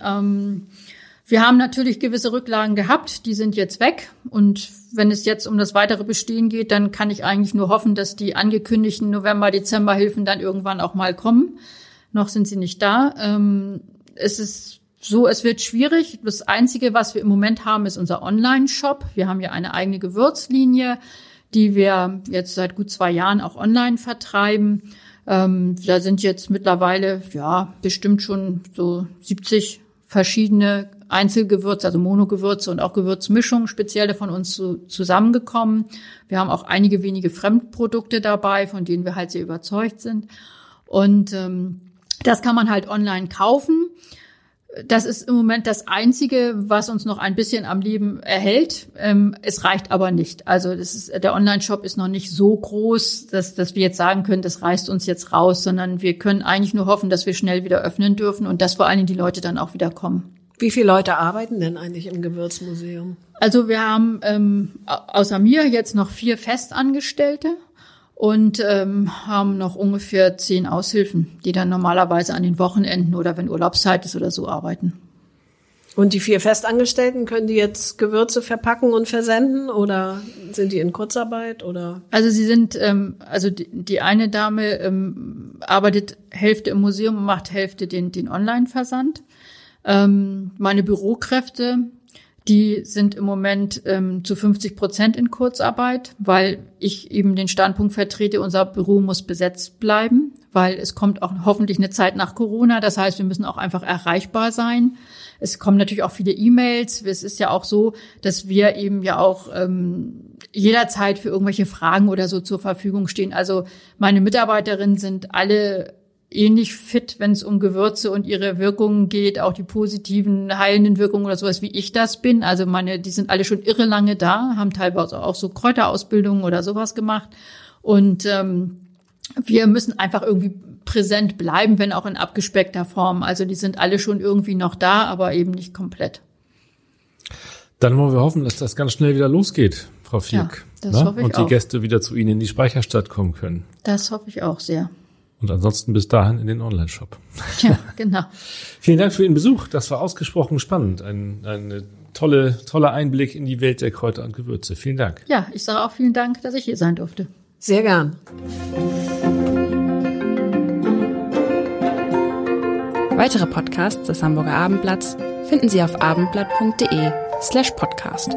Wir haben natürlich gewisse Rücklagen gehabt, die sind jetzt weg. Und wenn es jetzt um das weitere Bestehen geht, dann kann ich eigentlich nur hoffen, dass die angekündigten November-Dezember-Hilfen dann irgendwann auch mal kommen. Noch sind sie nicht da. Ähm, es ist so, es wird schwierig. Das Einzige, was wir im Moment haben, ist unser Online-Shop. Wir haben ja eine eigene Gewürzlinie, die wir jetzt seit gut zwei Jahren auch online vertreiben. Ähm, da sind jetzt mittlerweile, ja, bestimmt schon so 70 verschiedene Einzelgewürze, also Monogewürze und auch Gewürzmischungen speziell von uns zu, zusammengekommen. Wir haben auch einige wenige Fremdprodukte dabei, von denen wir halt sehr überzeugt sind. Und ähm, das kann man halt online kaufen. Das ist im Moment das Einzige, was uns noch ein bisschen am Leben erhält. Ähm, es reicht aber nicht. Also ist, der Online-Shop ist noch nicht so groß, dass, dass wir jetzt sagen können, das reißt uns jetzt raus, sondern wir können eigentlich nur hoffen, dass wir schnell wieder öffnen dürfen und dass vor allen Dingen die Leute dann auch wieder kommen. Wie viele Leute arbeiten denn eigentlich im Gewürzmuseum? Also wir haben ähm, außer mir jetzt noch vier Festangestellte und ähm, haben noch ungefähr zehn Aushilfen, die dann normalerweise an den Wochenenden oder wenn Urlaubszeit ist oder so arbeiten. Und die vier Festangestellten können die jetzt Gewürze verpacken und versenden oder sind die in Kurzarbeit oder? Also sie sind, ähm, also die, die eine Dame ähm, arbeitet Hälfte im Museum und macht Hälfte den, den Online-Versand. Ähm, meine Bürokräfte, die sind im Moment ähm, zu 50 Prozent in Kurzarbeit, weil ich eben den Standpunkt vertrete, unser Büro muss besetzt bleiben, weil es kommt auch hoffentlich eine Zeit nach Corona. Das heißt, wir müssen auch einfach erreichbar sein. Es kommen natürlich auch viele E-Mails. Es ist ja auch so, dass wir eben ja auch ähm, jederzeit für irgendwelche Fragen oder so zur Verfügung stehen. Also meine Mitarbeiterinnen sind alle ähnlich fit, wenn es um Gewürze und ihre Wirkungen geht, auch die positiven heilenden Wirkungen oder sowas, wie ich das bin. Also meine, die sind alle schon irre lange da, haben teilweise auch so Kräuterausbildungen oder sowas gemacht. Und ähm, wir müssen einfach irgendwie präsent bleiben, wenn auch in abgespeckter Form. Also die sind alle schon irgendwie noch da, aber eben nicht komplett. Dann wollen wir hoffen, dass das ganz schnell wieder losgeht, Frau Fieck. Ja, das ne? hoffe ich Und die auch. Gäste wieder zu Ihnen in die Speicherstadt kommen können. Das hoffe ich auch sehr. Und ansonsten bis dahin in den Online-Shop. Ja, genau. Vielen Dank für Ihren Besuch. Das war ausgesprochen spannend. Ein, ein tolle, toller Einblick in die Welt der Kräuter und Gewürze. Vielen Dank. Ja, ich sage auch vielen Dank, dass ich hier sein durfte. Sehr gern. Weitere Podcasts des Hamburger Abendblatts finden Sie auf abendblatt.de slash podcast.